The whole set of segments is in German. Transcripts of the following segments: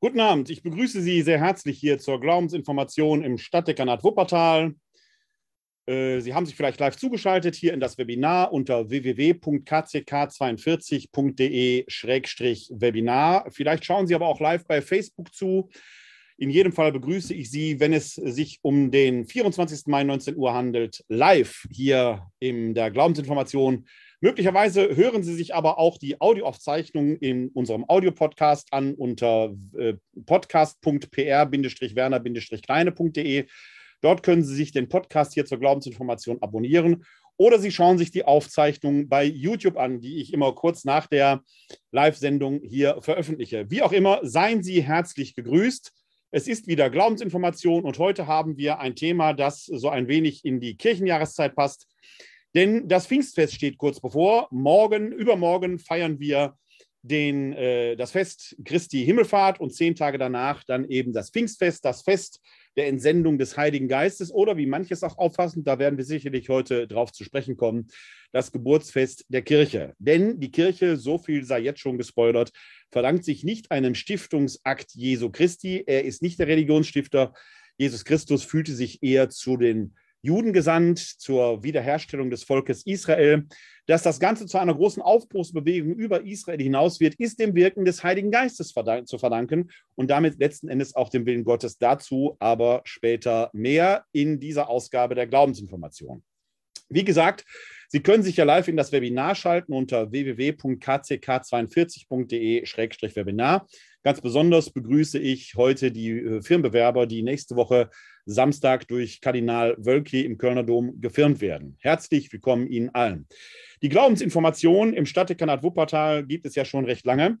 Guten Abend, ich begrüße Sie sehr herzlich hier zur Glaubensinformation im Stadtdekanat Wuppertal. Äh, Sie haben sich vielleicht live zugeschaltet hier in das Webinar unter www.kck42.de-webinar. Vielleicht schauen Sie aber auch live bei Facebook zu. In jedem Fall begrüße ich Sie, wenn es sich um den 24. Mai 19 Uhr handelt, live hier in der Glaubensinformation Möglicherweise hören Sie sich aber auch die Audioaufzeichnung in unserem Audiopodcast an unter äh, podcast.pr-werner-kleine.de. Dort können Sie sich den Podcast hier zur Glaubensinformation abonnieren oder Sie schauen sich die Aufzeichnung bei YouTube an, die ich immer kurz nach der Live-Sendung hier veröffentliche. Wie auch immer, seien Sie herzlich gegrüßt. Es ist wieder Glaubensinformation und heute haben wir ein Thema, das so ein wenig in die Kirchenjahreszeit passt. Denn das Pfingstfest steht kurz bevor. Morgen, übermorgen feiern wir den, äh, das Fest Christi Himmelfahrt und zehn Tage danach dann eben das Pfingstfest, das Fest der Entsendung des Heiligen Geistes oder wie manches auch auffassen, da werden wir sicherlich heute drauf zu sprechen kommen, das Geburtsfest der Kirche. Denn die Kirche, so viel sei jetzt schon gespoilert, verdankt sich nicht einem Stiftungsakt Jesu Christi. Er ist nicht der Religionsstifter. Jesus Christus fühlte sich eher zu den Juden gesandt zur Wiederherstellung des Volkes Israel. Dass das Ganze zu einer großen Aufbruchsbewegung über Israel hinaus wird, ist dem Wirken des Heiligen Geistes zu verdanken und damit letzten Endes auch dem Willen Gottes dazu, aber später mehr in dieser Ausgabe der Glaubensinformation. Wie gesagt, Sie können sich ja live in das Webinar schalten unter www.kck42.de-webinar. Ganz besonders begrüße ich heute die äh, Firmenbewerber, die nächste Woche Samstag durch Kardinal Wölki im Kölner Dom gefirmt werden. Herzlich willkommen Ihnen allen. Die Glaubensinformation im Stadtdekanat Wuppertal gibt es ja schon recht lange.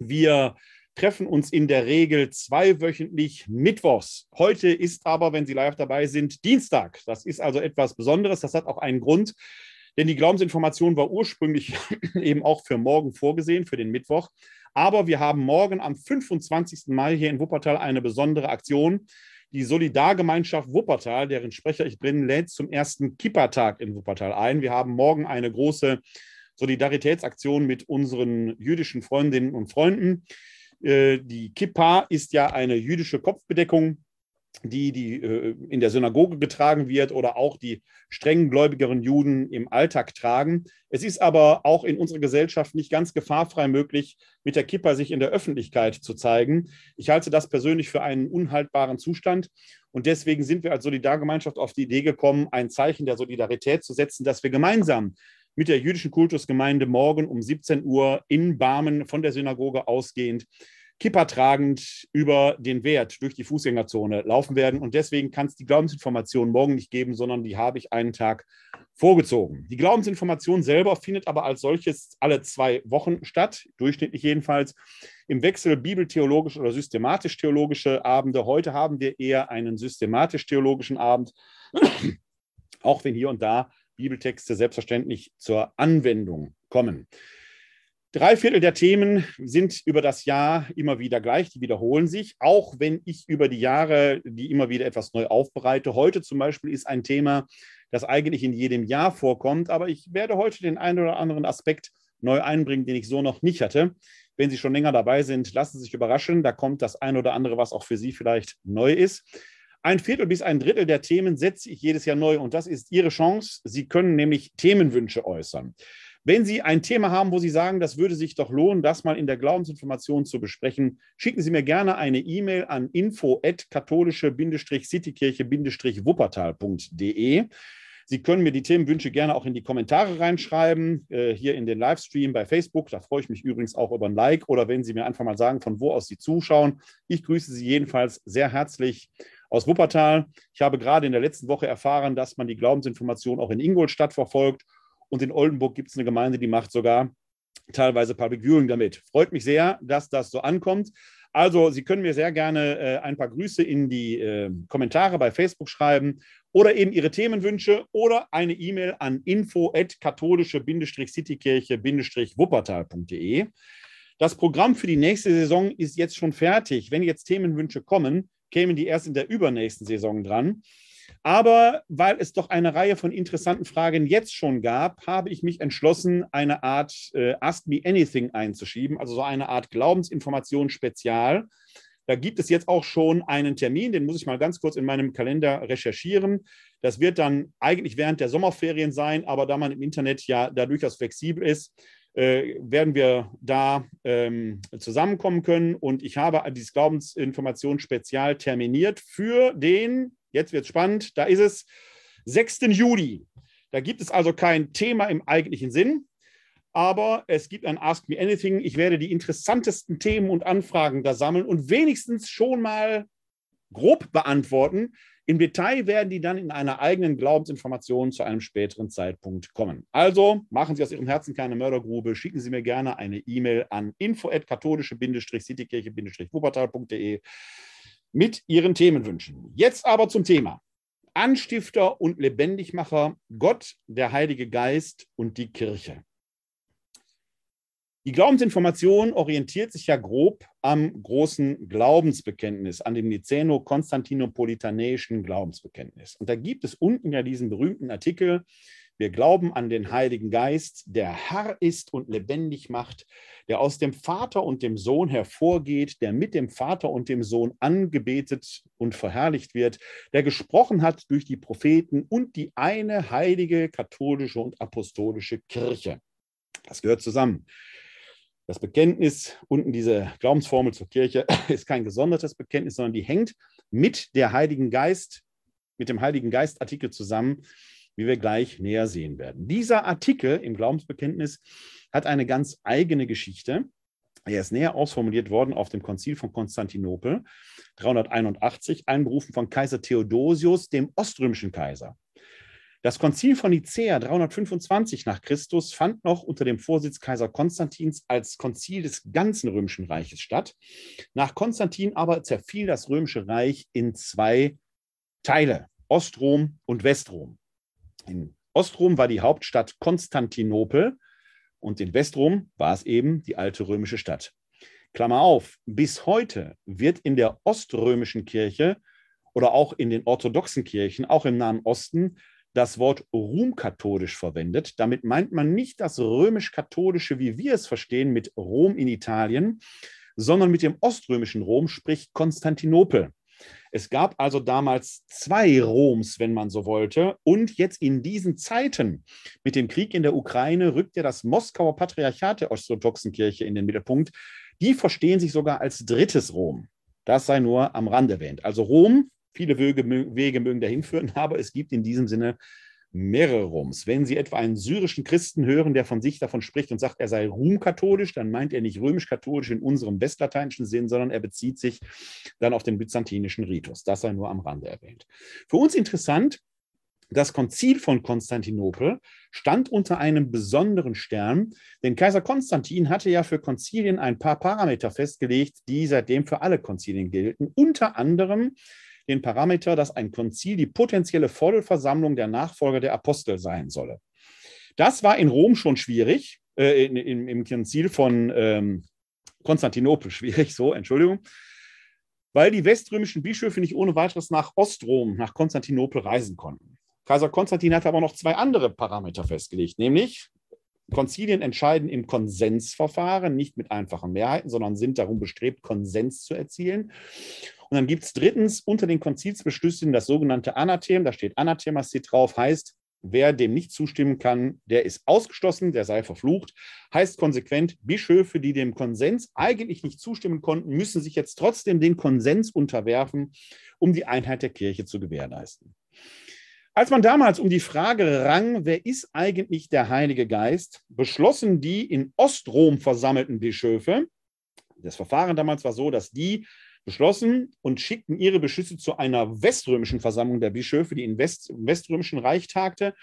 Wir treffen uns in der Regel zweiwöchentlich mittwochs. Heute ist aber, wenn Sie live dabei sind, Dienstag. Das ist also etwas Besonderes. Das hat auch einen Grund, denn die Glaubensinformation war ursprünglich eben auch für morgen vorgesehen, für den Mittwoch. Aber wir haben morgen am 25. Mai hier in Wuppertal eine besondere Aktion. Die Solidargemeinschaft Wuppertal, deren Sprecher ich bin, lädt zum ersten Kippertag in Wuppertal ein. Wir haben morgen eine große Solidaritätsaktion mit unseren jüdischen Freundinnen und Freunden. Äh, die Kippa ist ja eine jüdische Kopfbedeckung, die, die äh, in der Synagoge getragen wird oder auch die strengen gläubigeren Juden im Alltag tragen. Es ist aber auch in unserer Gesellschaft nicht ganz gefahrfrei möglich, mit der Kippa sich in der Öffentlichkeit zu zeigen. Ich halte das persönlich für einen unhaltbaren Zustand. Und deswegen sind wir als Solidargemeinschaft auf die Idee gekommen, ein Zeichen der Solidarität zu setzen, dass wir gemeinsam mit der jüdischen Kultusgemeinde morgen um 17 Uhr in Barmen von der Synagoge ausgehend Kippa tragend über den Wert durch die Fußgängerzone laufen werden. Und deswegen kann es die Glaubensinformation morgen nicht geben, sondern die habe ich einen Tag vorgezogen. Die Glaubensinformation selber findet aber als solches alle zwei Wochen statt, durchschnittlich jedenfalls, im Wechsel bibeltheologische oder systematisch-theologische Abende. Heute haben wir eher einen systematisch-theologischen Abend, auch wenn hier und da Bibeltexte selbstverständlich zur Anwendung kommen. Drei Viertel der Themen sind über das Jahr immer wieder gleich, die wiederholen sich, auch wenn ich über die Jahre die immer wieder etwas neu aufbereite. Heute zum Beispiel ist ein Thema, das eigentlich in jedem Jahr vorkommt, aber ich werde heute den einen oder anderen Aspekt neu einbringen, den ich so noch nicht hatte. Wenn Sie schon länger dabei sind, lassen Sie sich überraschen. Da kommt das eine oder andere, was auch für Sie vielleicht neu ist. Ein Viertel bis ein Drittel der Themen setze ich jedes Jahr neu und das ist Ihre Chance. Sie können nämlich Themenwünsche äußern. Wenn Sie ein Thema haben, wo Sie sagen, das würde sich doch lohnen, das mal in der Glaubensinformation zu besprechen, schicken Sie mir gerne eine E-Mail an info-katholische-citykirche-wuppertal.de. Sie können mir die Themenwünsche gerne auch in die Kommentare reinschreiben, äh, hier in den Livestream bei Facebook. Da freue ich mich übrigens auch über ein Like oder wenn Sie mir einfach mal sagen, von wo aus Sie zuschauen. Ich grüße Sie jedenfalls sehr herzlich aus Wuppertal. Ich habe gerade in der letzten Woche erfahren, dass man die Glaubensinformation auch in Ingolstadt verfolgt und in Oldenburg gibt es eine Gemeinde, die macht sogar teilweise Public Viewing damit. Freut mich sehr, dass das so ankommt. Also, Sie können mir sehr gerne äh, ein paar Grüße in die äh, Kommentare bei Facebook schreiben oder eben Ihre Themenwünsche oder eine E-Mail an info-katholische-citykirche-wuppertal.de. Das Programm für die nächste Saison ist jetzt schon fertig. Wenn jetzt Themenwünsche kommen, kämen die erst in der übernächsten Saison dran. Aber weil es doch eine Reihe von interessanten Fragen jetzt schon gab, habe ich mich entschlossen, eine Art äh, Ask Me Anything einzuschieben, also so eine Art Glaubensinformation Spezial. Da gibt es jetzt auch schon einen Termin, den muss ich mal ganz kurz in meinem Kalender recherchieren. Das wird dann eigentlich während der Sommerferien sein, aber da man im Internet ja da durchaus flexibel ist, werden wir da ähm, zusammenkommen können. Und ich habe dieses Glaubensinformation spezial terminiert für den, jetzt wird es spannend, da ist es, 6. Juli. Da gibt es also kein Thema im eigentlichen Sinn, aber es gibt ein Ask Me Anything. Ich werde die interessantesten Themen und Anfragen da sammeln und wenigstens schon mal grob beantworten, im Detail werden die dann in einer eigenen Glaubensinformation zu einem späteren Zeitpunkt kommen. Also machen Sie aus Ihrem Herzen keine Mördergrube, schicken Sie mir gerne eine E-Mail an info@katholische-citykirche-wuppertal.de mit Ihren Themenwünschen. Jetzt aber zum Thema. Anstifter und Lebendigmacher, Gott, der Heilige Geist und die Kirche. Die Glaubensinformation orientiert sich ja grob am großen Glaubensbekenntnis, an dem Niceno-Konstantinopolitanischen Glaubensbekenntnis. Und da gibt es unten ja diesen berühmten Artikel, wir glauben an den Heiligen Geist, der Herr ist und lebendig macht, der aus dem Vater und dem Sohn hervorgeht, der mit dem Vater und dem Sohn angebetet und verherrlicht wird, der gesprochen hat durch die Propheten und die eine heilige katholische und apostolische Kirche. Das gehört zusammen. Das Bekenntnis, unten diese Glaubensformel zur Kirche, ist kein gesondertes Bekenntnis, sondern die hängt mit der Heiligen Geist, mit dem Heiligen Geist Artikel zusammen, wie wir gleich näher sehen werden. Dieser Artikel im Glaubensbekenntnis hat eine ganz eigene Geschichte. Er ist näher ausformuliert worden auf dem Konzil von Konstantinopel 381, einberufen von Kaiser Theodosius, dem oströmischen Kaiser. Das Konzil von Nicäa 325 nach Christus fand noch unter dem Vorsitz Kaiser Konstantins als Konzil des ganzen römischen Reiches statt. Nach Konstantin aber zerfiel das römische Reich in zwei Teile, Ostrom und Westrom. In Ostrom war die Hauptstadt Konstantinopel und in Westrom war es eben die alte römische Stadt. Klammer auf, bis heute wird in der oströmischen Kirche oder auch in den orthodoxen Kirchen, auch im Nahen Osten, das Wort Rom-katholisch verwendet. Damit meint man nicht das römisch-katholische, wie wir es verstehen, mit Rom in Italien, sondern mit dem oströmischen Rom, sprich Konstantinopel. Es gab also damals zwei Roms, wenn man so wollte. Und jetzt in diesen Zeiten mit dem Krieg in der Ukraine rückt ja das Moskauer Patriarchat der orthodoxen Kirche in den Mittelpunkt. Die verstehen sich sogar als drittes Rom. Das sei nur am Rand erwähnt. Also Rom Viele Wege, Wege mögen dahin führen, aber es gibt in diesem Sinne mehrere Rums. Wenn Sie etwa einen syrischen Christen hören, der von sich davon spricht und sagt, er sei rumkatholisch, dann meint er nicht römisch-katholisch in unserem westlateinischen Sinn, sondern er bezieht sich dann auf den byzantinischen Ritus. Das sei nur am Rande erwähnt. Für uns interessant, das Konzil von Konstantinopel stand unter einem besonderen Stern, denn Kaiser Konstantin hatte ja für Konzilien ein paar Parameter festgelegt, die seitdem für alle Konzilien gelten, unter anderem den Parameter, dass ein Konzil die potenzielle Vollversammlung der Nachfolger der Apostel sein solle. Das war in Rom schon schwierig, äh, in, in, im Konzil von ähm, Konstantinopel schwierig, so, Entschuldigung, weil die weströmischen Bischöfe nicht ohne weiteres nach Ostrom, nach Konstantinopel reisen konnten. Kaiser Konstantin hat aber noch zwei andere Parameter festgelegt, nämlich Konzilien entscheiden im Konsensverfahren, nicht mit einfachen Mehrheiten, sondern sind darum bestrebt, Konsens zu erzielen. Und dann gibt es drittens unter den Konzilsbeschlüssen das sogenannte Anathem, da steht Anathemasit drauf, heißt, wer dem nicht zustimmen kann, der ist ausgeschlossen, der sei verflucht. Heißt konsequent, Bischöfe, die dem Konsens eigentlich nicht zustimmen konnten, müssen sich jetzt trotzdem den Konsens unterwerfen, um die Einheit der Kirche zu gewährleisten. Als man damals um die Frage rang, wer ist eigentlich der Heilige Geist, beschlossen die in Ostrom versammelten Bischöfe, das Verfahren damals war so, dass die beschlossen und schickten ihre Beschlüsse zu einer weströmischen Versammlung der Bischöfe, die in West, im weströmischen Reich tagte.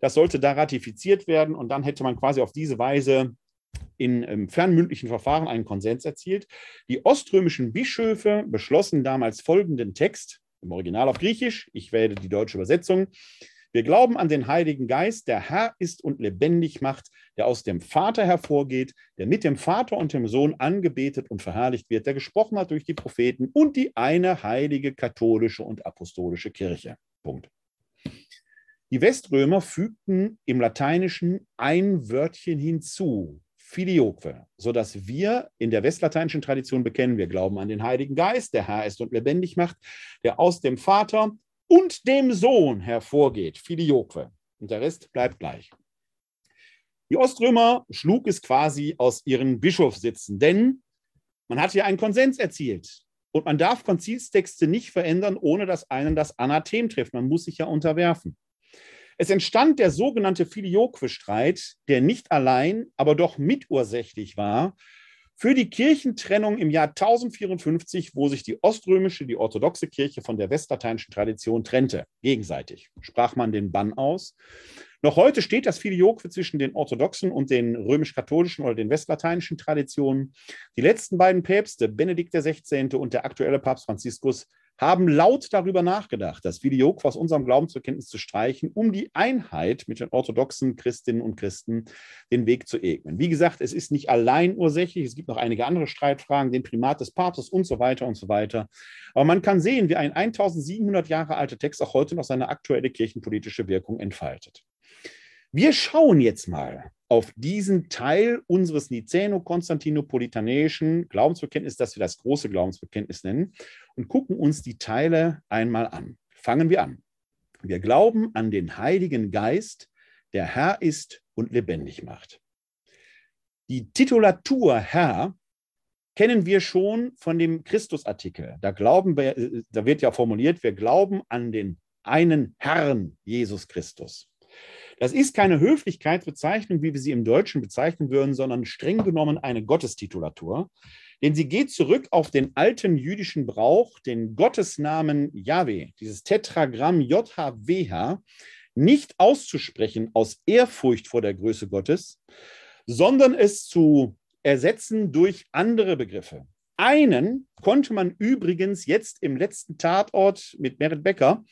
Das sollte da ratifiziert werden und dann hätte man quasi auf diese Weise in im fernmündlichen Verfahren einen Konsens erzielt. Die oströmischen Bischöfe beschlossen damals folgenden Text, im Original auf Griechisch, ich wähle die deutsche Übersetzung. Wir glauben an den Heiligen Geist, der Herr ist und lebendig macht, der aus dem Vater hervorgeht, der mit dem Vater und dem Sohn angebetet und verherrlicht wird, der gesprochen hat durch die Propheten und die eine heilige katholische und apostolische Kirche. Punkt. Die Weströmer fügten im Lateinischen ein Wörtchen hinzu, filioque, sodass wir in der westlateinischen Tradition bekennen, wir glauben an den Heiligen Geist, der Herr ist und lebendig macht, der aus dem Vater und dem Sohn hervorgeht, filioque. Und der Rest bleibt gleich. Die Oströmer schlug es quasi aus ihren Bischofssitzen, denn man hat hier einen Konsens erzielt. Und man darf Konzilstexte nicht verändern, ohne dass einen das Anathem trifft. Man muss sich ja unterwerfen. Es entstand der sogenannte Filioque-Streit, der nicht allein, aber doch mitursächlich war für die Kirchentrennung im Jahr 1054, wo sich die oströmische, die orthodoxe Kirche von der westlateinischen Tradition trennte. Gegenseitig sprach man den Bann aus. Noch heute steht das Filioque zwischen den orthodoxen und den römisch-katholischen oder den westlateinischen Traditionen. Die letzten beiden Päpste, Benedikt XVI. und der aktuelle Papst Franziskus, haben laut darüber nachgedacht, das Filioque aus unserem Glauben zur Kenntnis zu streichen, um die Einheit mit den orthodoxen Christinnen und Christen den Weg zu ebnen. Wie gesagt, es ist nicht allein ursächlich, es gibt noch einige andere Streitfragen, den Primat des Papstes und so weiter und so weiter. Aber man kann sehen, wie ein 1700 Jahre alter Text auch heute noch seine aktuelle kirchenpolitische Wirkung entfaltet. Wir schauen jetzt mal auf diesen Teil unseres Niceno-Konstantinopolitanischen Glaubensbekenntnisses, das wir das große Glaubensbekenntnis nennen, und gucken uns die Teile einmal an. Fangen wir an. Wir glauben an den Heiligen Geist, der Herr ist und lebendig macht. Die Titulatur Herr kennen wir schon von dem Christusartikel. Da glauben wir, da wird ja formuliert, wir glauben an den einen Herrn Jesus Christus. Das ist keine Höflichkeitsbezeichnung, wie wir sie im Deutschen bezeichnen würden, sondern streng genommen eine Gottestitulatur. Denn sie geht zurück auf den alten jüdischen Brauch, den Gottesnamen Yahweh, dieses Tetragramm JHWH, nicht auszusprechen aus Ehrfurcht vor der Größe Gottes, sondern es zu ersetzen durch andere Begriffe. Einen konnte man übrigens jetzt im letzten Tatort mit Merit Becker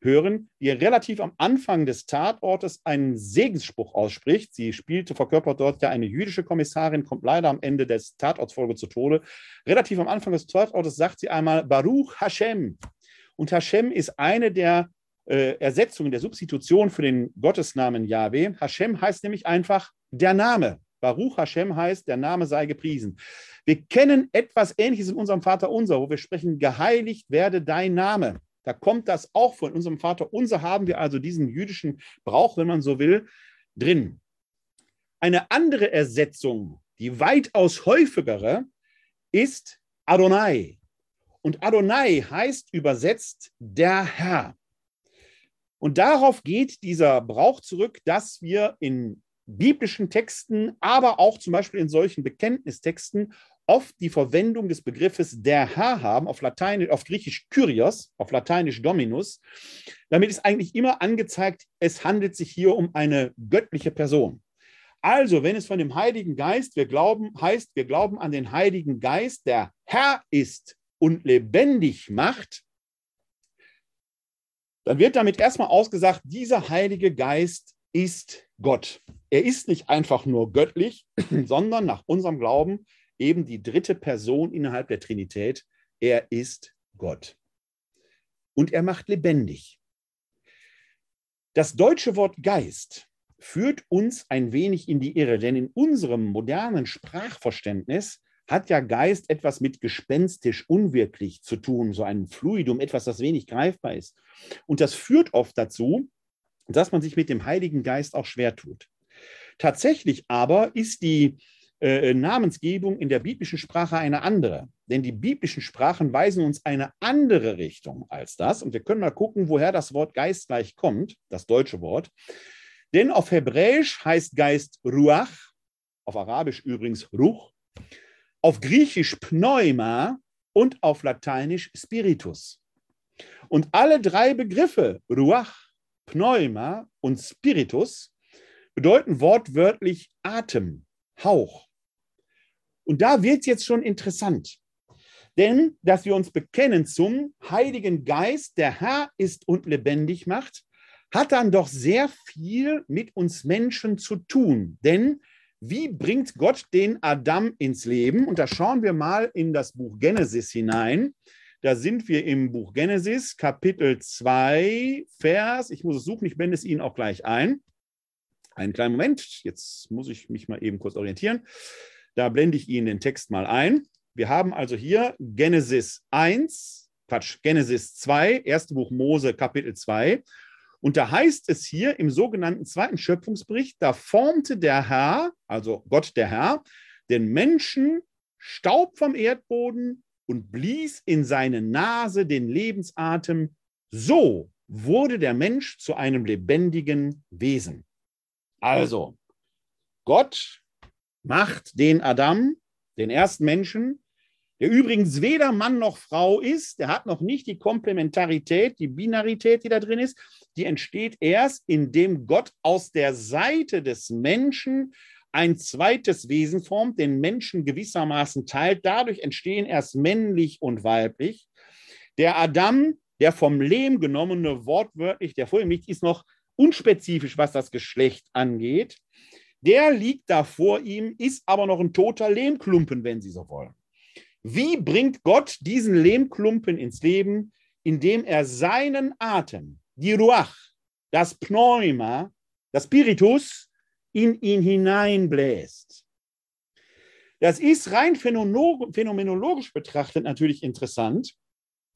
hören, die relativ am Anfang des Tatortes einen Segensspruch ausspricht. Sie spielte, verkörpert dort ja eine jüdische Kommissarin, kommt leider am Ende des Tatortsfolge zu Tode. Relativ am Anfang des Tatortes sagt sie einmal Baruch Hashem. Und Hashem ist eine der äh, Ersetzungen, der Substitution für den Gottesnamen Yahweh. Hashem heißt nämlich einfach der Name. Baruch Hashem heißt, der Name sei gepriesen. Wir kennen etwas Ähnliches in unserem Vater unser, wo wir sprechen, geheiligt werde dein Name. Da kommt das auch von unserem Vater unser, haben wir also diesen jüdischen Brauch, wenn man so will, drin. Eine andere Ersetzung, die weitaus häufigere, ist Adonai. Und Adonai heißt übersetzt der Herr. Und darauf geht dieser Brauch zurück, dass wir in biblischen Texten, aber auch zum Beispiel in solchen Bekenntnistexten oft die Verwendung des Begriffes der Herr haben, auf Lateinisch, auf Griechisch Kyrios, auf Lateinisch Dominus. Damit ist eigentlich immer angezeigt, es handelt sich hier um eine göttliche Person. Also, wenn es von dem Heiligen Geist, wir glauben, heißt, wir glauben an den Heiligen Geist, der Herr ist und lebendig macht, dann wird damit erstmal ausgesagt, dieser Heilige Geist ist Gott. Er ist nicht einfach nur göttlich, sondern nach unserem Glauben eben die dritte Person innerhalb der Trinität. Er ist Gott. Und er macht lebendig. Das deutsche Wort Geist führt uns ein wenig in die Irre, denn in unserem modernen Sprachverständnis hat ja Geist etwas mit gespenstisch, unwirklich zu tun, so ein Fluidum, etwas, das wenig greifbar ist. Und das führt oft dazu, dass man sich mit dem Heiligen Geist auch schwer tut. Tatsächlich aber ist die äh, Namensgebung in der biblischen Sprache eine andere. Denn die biblischen Sprachen weisen uns eine andere Richtung als das. Und wir können mal gucken, woher das Wort Geist gleich kommt, das deutsche Wort. Denn auf Hebräisch heißt Geist Ruach, auf Arabisch übrigens Ruch, auf Griechisch Pneuma und auf Lateinisch Spiritus. Und alle drei Begriffe, Ruach, Pneuma und Spiritus, bedeuten wortwörtlich Atem, Hauch. Und da wird es jetzt schon interessant. Denn, dass wir uns bekennen zum Heiligen Geist, der Herr ist und lebendig macht, hat dann doch sehr viel mit uns Menschen zu tun. Denn wie bringt Gott den Adam ins Leben? Und da schauen wir mal in das Buch Genesis hinein. Da sind wir im Buch Genesis, Kapitel 2, Vers, ich muss es suchen, ich blende es Ihnen auch gleich ein. Einen kleinen Moment, jetzt muss ich mich mal eben kurz orientieren. Da blende ich Ihnen den Text mal ein. Wir haben also hier Genesis 1, Quatsch, Genesis 2, erste Buch Mose, Kapitel 2. Und da heißt es hier im sogenannten zweiten Schöpfungsbericht, da formte der Herr, also Gott der Herr, den Menschen Staub vom Erdboden und blies in seine Nase den Lebensatem. So wurde der Mensch zu einem lebendigen Wesen. Also, Gott macht den Adam, den ersten Menschen, der übrigens weder Mann noch Frau ist, der hat noch nicht die Komplementarität, die Binarität, die da drin ist, die entsteht erst, indem Gott aus der Seite des Menschen ein zweites Wesen formt, den Menschen gewissermaßen teilt. Dadurch entstehen erst männlich und weiblich. Der Adam, der vom Lehm genommene, wortwörtlich, der vor ihm liegt, ist noch unspezifisch, was das Geschlecht angeht. Der liegt da vor ihm, ist aber noch ein toter Lehmklumpen, wenn Sie so wollen. Wie bringt Gott diesen Lehmklumpen ins Leben? Indem er seinen Atem, die Ruach, das Pneuma, das Spiritus in ihn hineinbläst. Das ist rein phänomenologisch betrachtet natürlich interessant,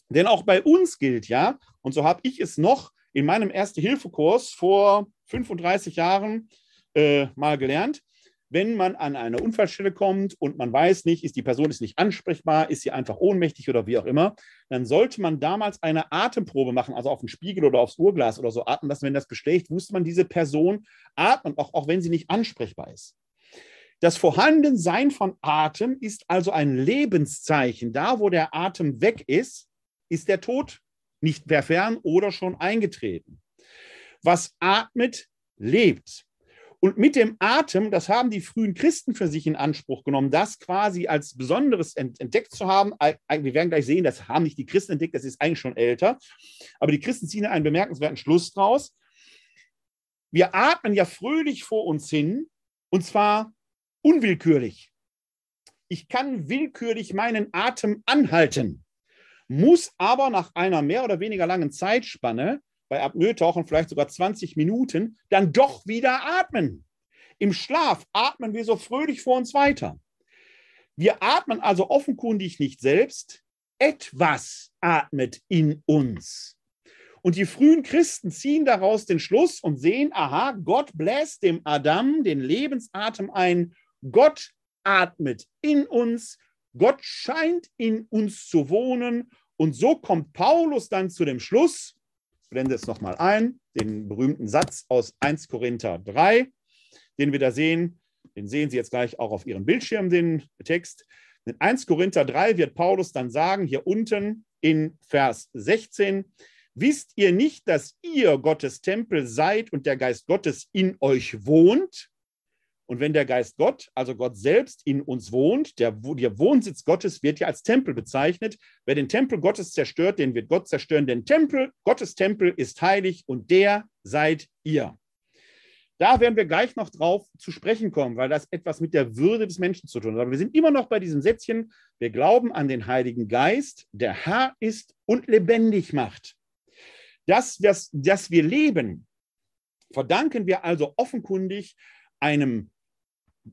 denn auch bei uns gilt ja, und so habe ich es noch in meinem Erste-Hilfe-Kurs vor 35 Jahren äh, mal gelernt, wenn man an eine Unfallstelle kommt und man weiß nicht, ist die Person ist nicht ansprechbar, ist sie einfach ohnmächtig oder wie auch immer, dann sollte man damals eine Atemprobe machen, also auf den Spiegel oder aufs Uhrglas oder so atmen lassen. Wenn das beschlägt, wusste man, diese Person atmet, auch, auch wenn sie nicht ansprechbar ist. Das Vorhandensein von Atem ist also ein Lebenszeichen. Da, wo der Atem weg ist, ist der Tod nicht mehr fern oder schon eingetreten. Was atmet, lebt. Und mit dem Atem, das haben die frühen Christen für sich in Anspruch genommen, das quasi als Besonderes entdeckt zu haben. Wir werden gleich sehen, das haben nicht die Christen entdeckt, das ist eigentlich schon älter. Aber die Christen ziehen einen bemerkenswerten Schluss draus. Wir atmen ja fröhlich vor uns hin und zwar unwillkürlich. Ich kann willkürlich meinen Atem anhalten, muss aber nach einer mehr oder weniger langen Zeitspanne bei Apnoe-Tauchen vielleicht sogar 20 Minuten, dann doch wieder atmen. Im Schlaf atmen wir so fröhlich vor uns weiter. Wir atmen also offenkundig nicht selbst, etwas atmet in uns. Und die frühen Christen ziehen daraus den Schluss und sehen, aha, Gott bläst dem Adam den Lebensatem ein. Gott atmet in uns. Gott scheint in uns zu wohnen. Und so kommt Paulus dann zu dem Schluss, blende es nochmal ein, den berühmten Satz aus 1 Korinther 3, den wir da sehen. Den sehen Sie jetzt gleich auch auf Ihrem Bildschirm, den Text. In 1 Korinther 3 wird Paulus dann sagen, hier unten in Vers 16, wisst ihr nicht, dass ihr Gottes Tempel seid und der Geist Gottes in euch wohnt? Und wenn der Geist Gott, also Gott selbst, in uns wohnt, der, der Wohnsitz Gottes wird ja als Tempel bezeichnet. Wer den Tempel Gottes zerstört, den wird Gott zerstören. Denn Tempel, Gottes Tempel ist heilig und der seid ihr. Da werden wir gleich noch drauf zu sprechen kommen, weil das etwas mit der Würde des Menschen zu tun hat. Aber wir sind immer noch bei diesem Sätzchen, wir glauben an den Heiligen Geist, der Herr ist und lebendig macht. Das, das, das wir leben, verdanken wir also offenkundig einem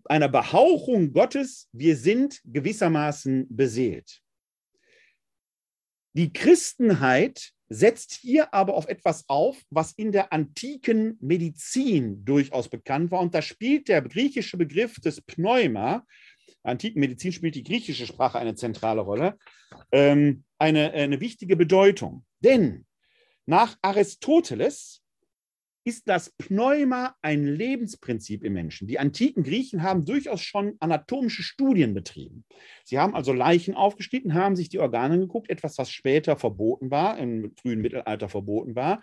einer Behauchung Gottes, wir sind gewissermaßen beseelt. Die Christenheit setzt hier aber auf etwas auf, was in der antiken Medizin durchaus bekannt war. Und da spielt der griechische Begriff des Pneuma, antiken Medizin spielt die griechische Sprache eine zentrale Rolle, ähm, eine, eine wichtige Bedeutung. Denn nach Aristoteles ist das Pneuma ein Lebensprinzip im Menschen. Die antiken Griechen haben durchaus schon anatomische Studien betrieben. Sie haben also Leichen aufgeschnitten, haben sich die Organe geguckt, etwas, was später verboten war, im frühen Mittelalter verboten war.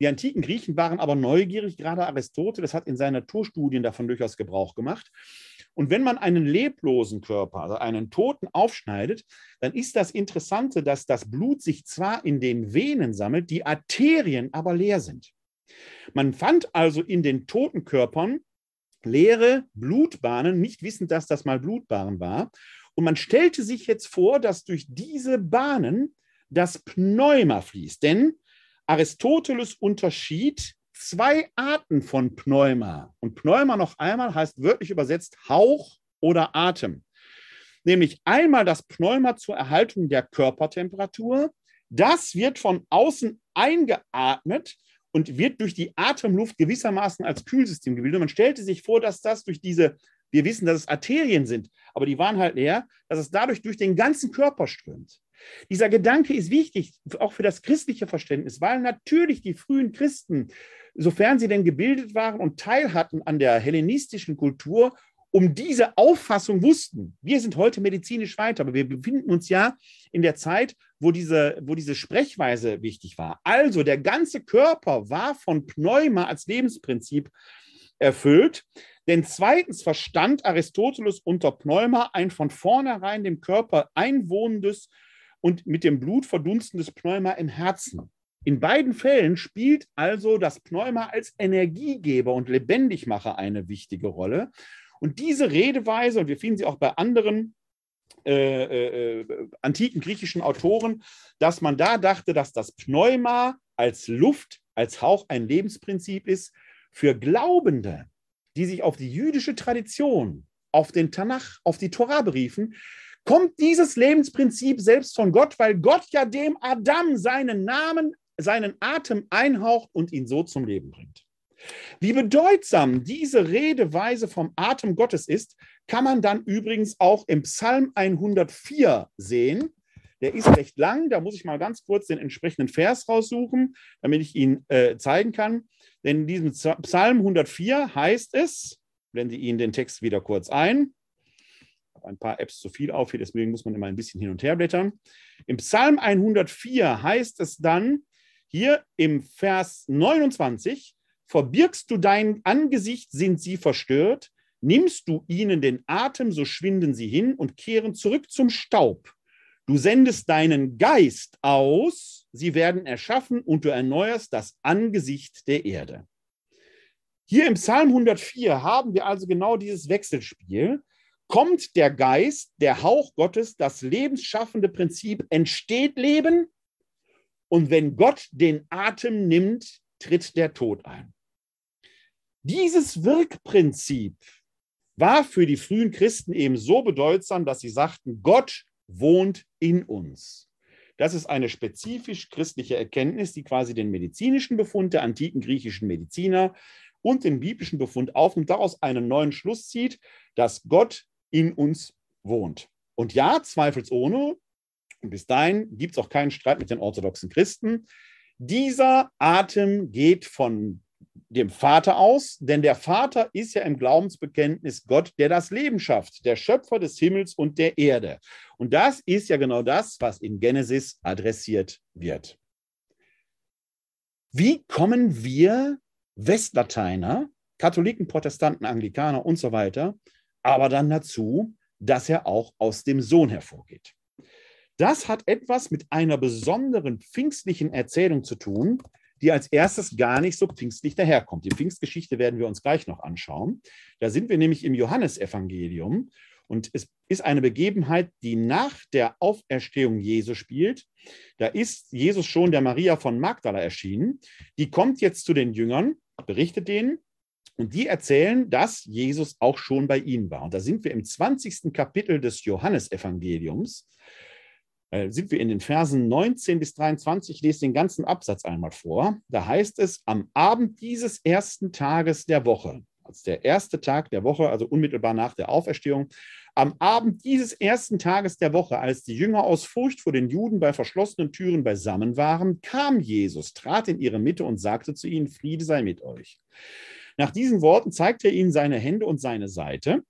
Die antiken Griechen waren aber neugierig, gerade Aristoteles hat in seinen Naturstudien davon durchaus Gebrauch gemacht. Und wenn man einen leblosen Körper, also einen Toten aufschneidet, dann ist das Interessante, dass das Blut sich zwar in den Venen sammelt, die Arterien aber leer sind. Man fand also in den toten Körpern leere Blutbahnen, nicht wissend, dass das mal Blutbahnen war. Und man stellte sich jetzt vor, dass durch diese Bahnen das Pneuma fließt. Denn Aristoteles unterschied zwei Arten von Pneuma. Und Pneuma noch einmal heißt wörtlich übersetzt Hauch oder Atem. Nämlich einmal das Pneuma zur Erhaltung der Körpertemperatur. Das wird von außen eingeatmet und wird durch die Atemluft gewissermaßen als Kühlsystem gebildet. Man stellte sich vor, dass das durch diese, wir wissen, dass es Arterien sind, aber die waren halt leer, dass es dadurch durch den ganzen Körper strömt. Dieser Gedanke ist wichtig, auch für das christliche Verständnis, weil natürlich die frühen Christen, sofern sie denn gebildet waren und teil hatten an der hellenistischen Kultur, um diese Auffassung wussten. Wir sind heute medizinisch weiter, aber wir befinden uns ja in der Zeit, wo diese, wo diese Sprechweise wichtig war. Also der ganze Körper war von Pneuma als Lebensprinzip erfüllt. Denn zweitens verstand Aristoteles unter Pneuma ein von vornherein dem Körper einwohnendes und mit dem Blut verdunstendes Pneuma im Herzen. In beiden Fällen spielt also das Pneuma als Energiegeber und Lebendigmacher eine wichtige Rolle. Und diese Redeweise, und wir finden sie auch bei anderen äh, äh, antiken griechischen Autoren, dass man da dachte, dass das Pneuma als Luft, als Hauch ein Lebensprinzip ist, für Glaubende, die sich auf die jüdische Tradition, auf den Tanach, auf die Torah beriefen, kommt dieses Lebensprinzip selbst von Gott, weil Gott ja dem Adam seinen Namen, seinen Atem einhaucht und ihn so zum Leben bringt. Wie bedeutsam diese Redeweise vom Atem Gottes ist, kann man dann übrigens auch im Psalm 104 sehen. Der ist recht lang, da muss ich mal ganz kurz den entsprechenden Vers raussuchen, damit ich ihn äh, zeigen kann. Denn in diesem Psalm 104 heißt es, blende Ihnen den Text wieder kurz ein, ich habe ein paar Apps zu viel auf hier, deswegen muss man immer ein bisschen hin und her blättern. Im Psalm 104 heißt es dann hier im Vers 29, Verbirgst du dein Angesicht, sind sie verstört. Nimmst du ihnen den Atem, so schwinden sie hin und kehren zurück zum Staub. Du sendest deinen Geist aus, sie werden erschaffen und du erneuerst das Angesicht der Erde. Hier im Psalm 104 haben wir also genau dieses Wechselspiel. Kommt der Geist, der Hauch Gottes, das lebensschaffende Prinzip, entsteht Leben. Und wenn Gott den Atem nimmt, tritt der Tod ein. Dieses Wirkprinzip war für die frühen Christen eben so bedeutsam, dass sie sagten, Gott wohnt in uns. Das ist eine spezifisch christliche Erkenntnis, die quasi den medizinischen Befund der antiken griechischen Mediziner und den biblischen Befund aufnimmt, daraus einen neuen Schluss zieht, dass Gott in uns wohnt. Und ja, zweifelsohne, und bis dahin gibt es auch keinen Streit mit den orthodoxen Christen, dieser Atem geht von dem Vater aus, denn der Vater ist ja im Glaubensbekenntnis Gott, der das Leben schafft, der Schöpfer des Himmels und der Erde. Und das ist ja genau das, was in Genesis adressiert wird. Wie kommen wir Westlateiner, Katholiken, Protestanten, Anglikaner und so weiter, aber dann dazu, dass er auch aus dem Sohn hervorgeht? Das hat etwas mit einer besonderen pfingstlichen Erzählung zu tun, die als erstes gar nicht so pfingstlich daherkommt. Die Pfingstgeschichte werden wir uns gleich noch anschauen. Da sind wir nämlich im Johannesevangelium und es ist eine Begebenheit, die nach der Auferstehung Jesu spielt. Da ist Jesus schon der Maria von Magdala erschienen. Die kommt jetzt zu den Jüngern, berichtet denen und die erzählen, dass Jesus auch schon bei ihnen war. Und da sind wir im 20. Kapitel des Johannesevangeliums äh, sind wir in den Versen 19 bis 23. Ich lese den ganzen Absatz einmal vor. Da heißt es, am Abend dieses ersten Tages der Woche, als der erste Tag der Woche, also unmittelbar nach der Auferstehung, am Abend dieses ersten Tages der Woche, als die Jünger aus Furcht vor den Juden bei verschlossenen Türen beisammen waren, kam Jesus, trat in ihre Mitte und sagte zu ihnen, Friede sei mit euch. Nach diesen Worten zeigte er ihnen seine Hände und seine Seite.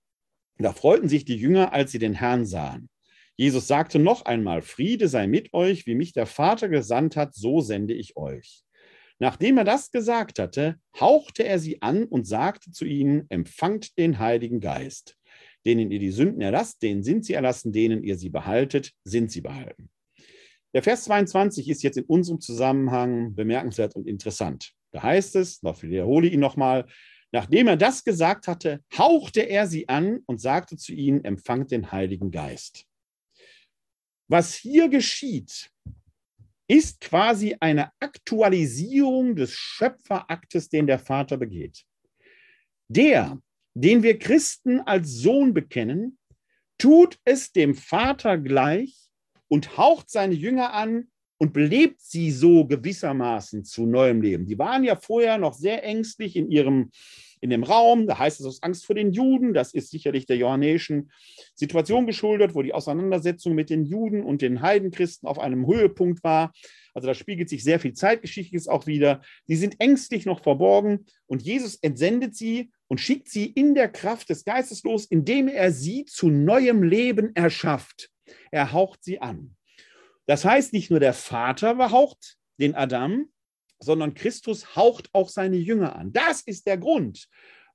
Da freuten sich die Jünger, als sie den Herrn sahen. Jesus sagte noch einmal, Friede sei mit euch, wie mich der Vater gesandt hat, so sende ich euch. Nachdem er das gesagt hatte, hauchte er sie an und sagte zu ihnen, empfangt den Heiligen Geist. Denen ihr die Sünden erlasst, denen sind sie erlassen, denen ihr sie behaltet, sind sie behalten. Der Vers 22 ist jetzt in unserem Zusammenhang bemerkenswert und interessant. Da heißt es, noch wiederhole ihn nochmal, nachdem er das gesagt hatte, hauchte er sie an und sagte zu ihnen, empfangt den Heiligen Geist. Was hier geschieht, ist quasi eine Aktualisierung des Schöpferaktes, den der Vater begeht. Der, den wir Christen als Sohn bekennen, tut es dem Vater gleich und haucht seine Jünger an und belebt sie so gewissermaßen zu neuem Leben. Die waren ja vorher noch sehr ängstlich in ihrem in dem Raum. Da heißt es aus Angst vor den Juden. Das ist sicherlich der johannäischen Situation geschuldet, wo die Auseinandersetzung mit den Juden und den Heidenchristen auf einem Höhepunkt war. Also da spiegelt sich sehr viel Zeitgeschichtliches auch wieder. Die sind ängstlich noch verborgen und Jesus entsendet sie und schickt sie in der Kraft des Geistes los, indem er sie zu neuem Leben erschafft. Er haucht sie an. Das heißt, nicht nur der Vater behaucht den Adam, sondern Christus haucht auch seine Jünger an. Das ist der Grund,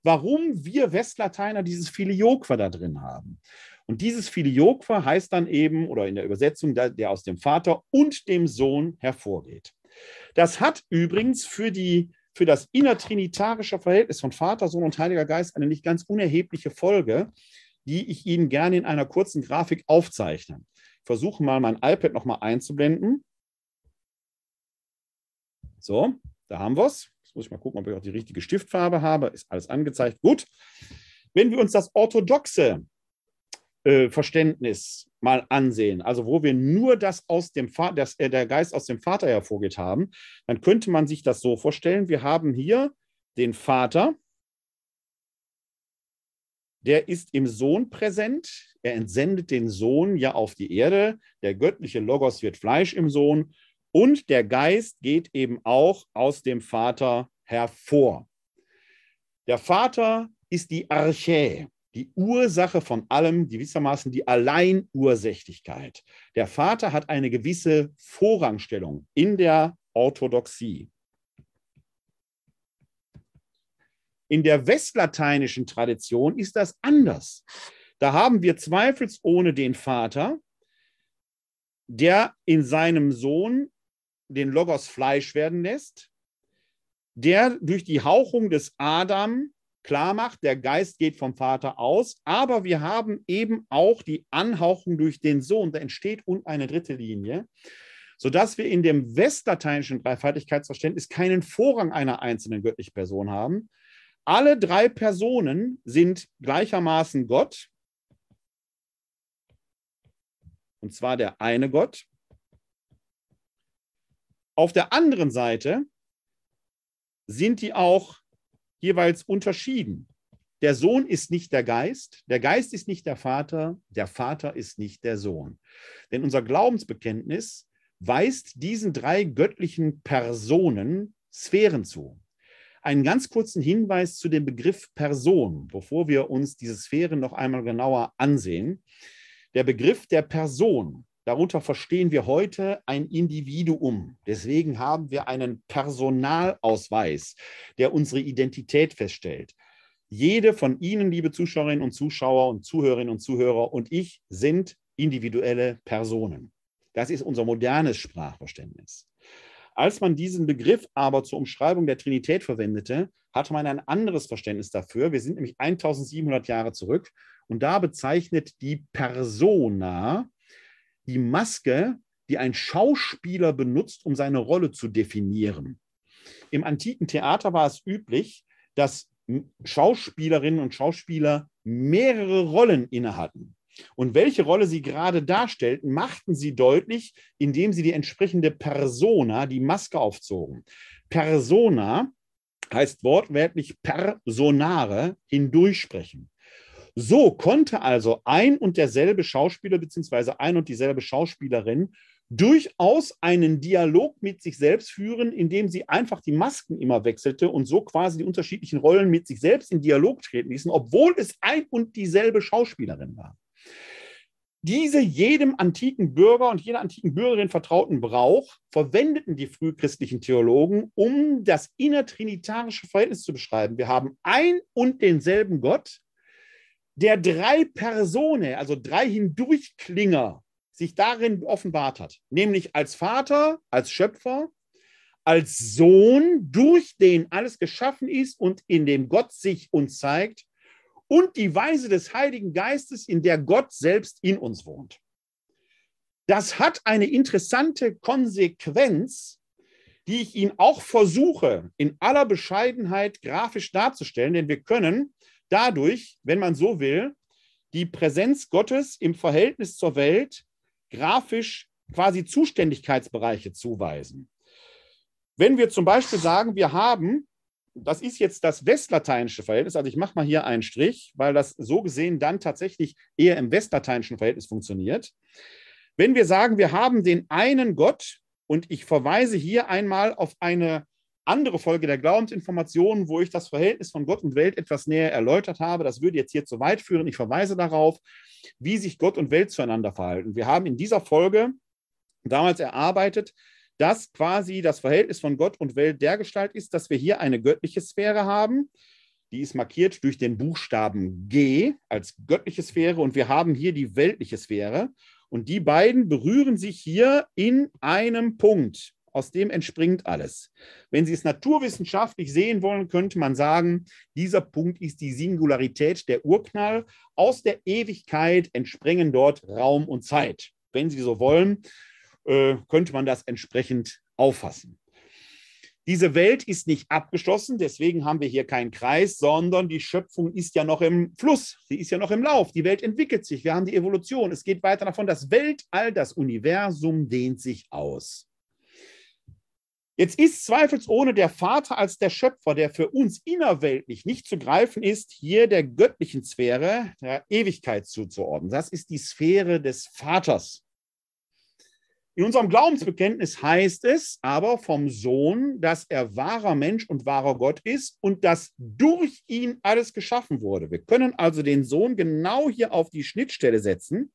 warum wir Westlateiner dieses Filioque da drin haben. Und dieses Filioque heißt dann eben, oder in der Übersetzung, der, aus dem Vater und dem Sohn hervorgeht. Das hat übrigens für, die, für das innertrinitarische Verhältnis von Vater, Sohn und Heiliger Geist eine nicht ganz unerhebliche Folge, die ich Ihnen gerne in einer kurzen Grafik aufzeichne. Ich versuche mal mein iPad nochmal einzublenden. So, da haben wir es. Jetzt muss ich mal gucken, ob ich auch die richtige Stiftfarbe habe. Ist alles angezeigt. Gut. Wenn wir uns das orthodoxe äh, Verständnis mal ansehen, also wo wir nur das aus dem Vater, das, äh, der Geist aus dem Vater hervorgeht haben, dann könnte man sich das so vorstellen. Wir haben hier den Vater, der ist im Sohn präsent. Er entsendet den Sohn ja auf die Erde. Der göttliche Logos wird Fleisch im Sohn und der Geist geht eben auch aus dem Vater hervor. Der Vater ist die Archä, die Ursache von allem, gewissermaßen die Alleinursächlichkeit. Der Vater hat eine gewisse Vorrangstellung in der Orthodoxie. In der westlateinischen Tradition ist das anders. Da haben wir zweifelsohne den Vater, der in seinem Sohn den Logos Fleisch werden lässt, der durch die Hauchung des Adam klar macht, der Geist geht vom Vater aus, aber wir haben eben auch die Anhauchung durch den Sohn. Da entsteht und eine dritte Linie, sodass wir in dem westlateinischen Dreifaltigkeitsverständnis keinen Vorrang einer einzelnen göttlichen Person haben. Alle drei Personen sind gleichermaßen Gott, und zwar der eine Gott. Auf der anderen Seite sind die auch jeweils unterschieden. Der Sohn ist nicht der Geist, der Geist ist nicht der Vater, der Vater ist nicht der Sohn. Denn unser Glaubensbekenntnis weist diesen drei göttlichen Personen Sphären zu. Einen ganz kurzen Hinweis zu dem Begriff Person, bevor wir uns diese Sphären noch einmal genauer ansehen. Der Begriff der Person Darunter verstehen wir heute ein Individuum. Deswegen haben wir einen Personalausweis, der unsere Identität feststellt. Jede von Ihnen, liebe Zuschauerinnen und Zuschauer und Zuhörerinnen und Zuhörer und ich sind individuelle Personen. Das ist unser modernes Sprachverständnis. Als man diesen Begriff aber zur Umschreibung der Trinität verwendete, hatte man ein anderes Verständnis dafür. Wir sind nämlich 1700 Jahre zurück und da bezeichnet die Persona die Maske, die ein Schauspieler benutzt, um seine Rolle zu definieren. Im antiken Theater war es üblich, dass Schauspielerinnen und Schauspieler mehrere Rollen innehatten. Und welche Rolle sie gerade darstellten, machten sie deutlich, indem sie die entsprechende Persona, die Maske aufzogen. Persona heißt wortwörtlich personare, hindurchsprechen. So konnte also ein und derselbe Schauspieler beziehungsweise ein und dieselbe Schauspielerin durchaus einen Dialog mit sich selbst führen, indem sie einfach die Masken immer wechselte und so quasi die unterschiedlichen Rollen mit sich selbst in Dialog treten ließen, obwohl es ein und dieselbe Schauspielerin war. Diese jedem antiken Bürger und jeder antiken Bürgerin vertrauten Brauch verwendeten die frühchristlichen Theologen, um das innertrinitarische Verhältnis zu beschreiben. Wir haben ein und denselben Gott, der drei Personen, also drei Hindurchklinger, sich darin offenbart hat, nämlich als Vater, als Schöpfer, als Sohn, durch den alles geschaffen ist und in dem Gott sich uns zeigt, und die Weise des Heiligen Geistes, in der Gott selbst in uns wohnt. Das hat eine interessante Konsequenz, die ich Ihnen auch versuche, in aller Bescheidenheit grafisch darzustellen, denn wir können dadurch, wenn man so will, die Präsenz Gottes im Verhältnis zur Welt grafisch quasi Zuständigkeitsbereiche zuweisen. Wenn wir zum Beispiel sagen, wir haben, das ist jetzt das westlateinische Verhältnis, also ich mache mal hier einen Strich, weil das so gesehen dann tatsächlich eher im westlateinischen Verhältnis funktioniert. Wenn wir sagen, wir haben den einen Gott, und ich verweise hier einmal auf eine andere Folge der Glaubensinformationen, wo ich das Verhältnis von Gott und Welt etwas näher erläutert habe. Das würde jetzt hier zu weit führen. Ich verweise darauf, wie sich Gott und Welt zueinander verhalten. Wir haben in dieser Folge damals erarbeitet, dass quasi das Verhältnis von Gott und Welt dergestalt ist, dass wir hier eine göttliche Sphäre haben. Die ist markiert durch den Buchstaben G als göttliche Sphäre und wir haben hier die weltliche Sphäre. Und die beiden berühren sich hier in einem Punkt, aus dem entspringt alles. Wenn Sie es naturwissenschaftlich sehen wollen, könnte man sagen, dieser Punkt ist die Singularität der Urknall. Aus der Ewigkeit entspringen dort Raum und Zeit. Wenn Sie so wollen, äh, könnte man das entsprechend auffassen. Diese Welt ist nicht abgeschlossen, deswegen haben wir hier keinen Kreis, sondern die Schöpfung ist ja noch im Fluss, sie ist ja noch im Lauf. Die Welt entwickelt sich, wir haben die Evolution. Es geht weiter davon, das Weltall, das Universum dehnt sich aus. Jetzt ist zweifelsohne der Vater als der Schöpfer, der für uns innerweltlich nicht zu greifen ist, hier der göttlichen Sphäre der Ewigkeit zuzuordnen. Das ist die Sphäre des Vaters. In unserem Glaubensbekenntnis heißt es aber vom Sohn, dass er wahrer Mensch und wahrer Gott ist und dass durch ihn alles geschaffen wurde. Wir können also den Sohn genau hier auf die Schnittstelle setzen.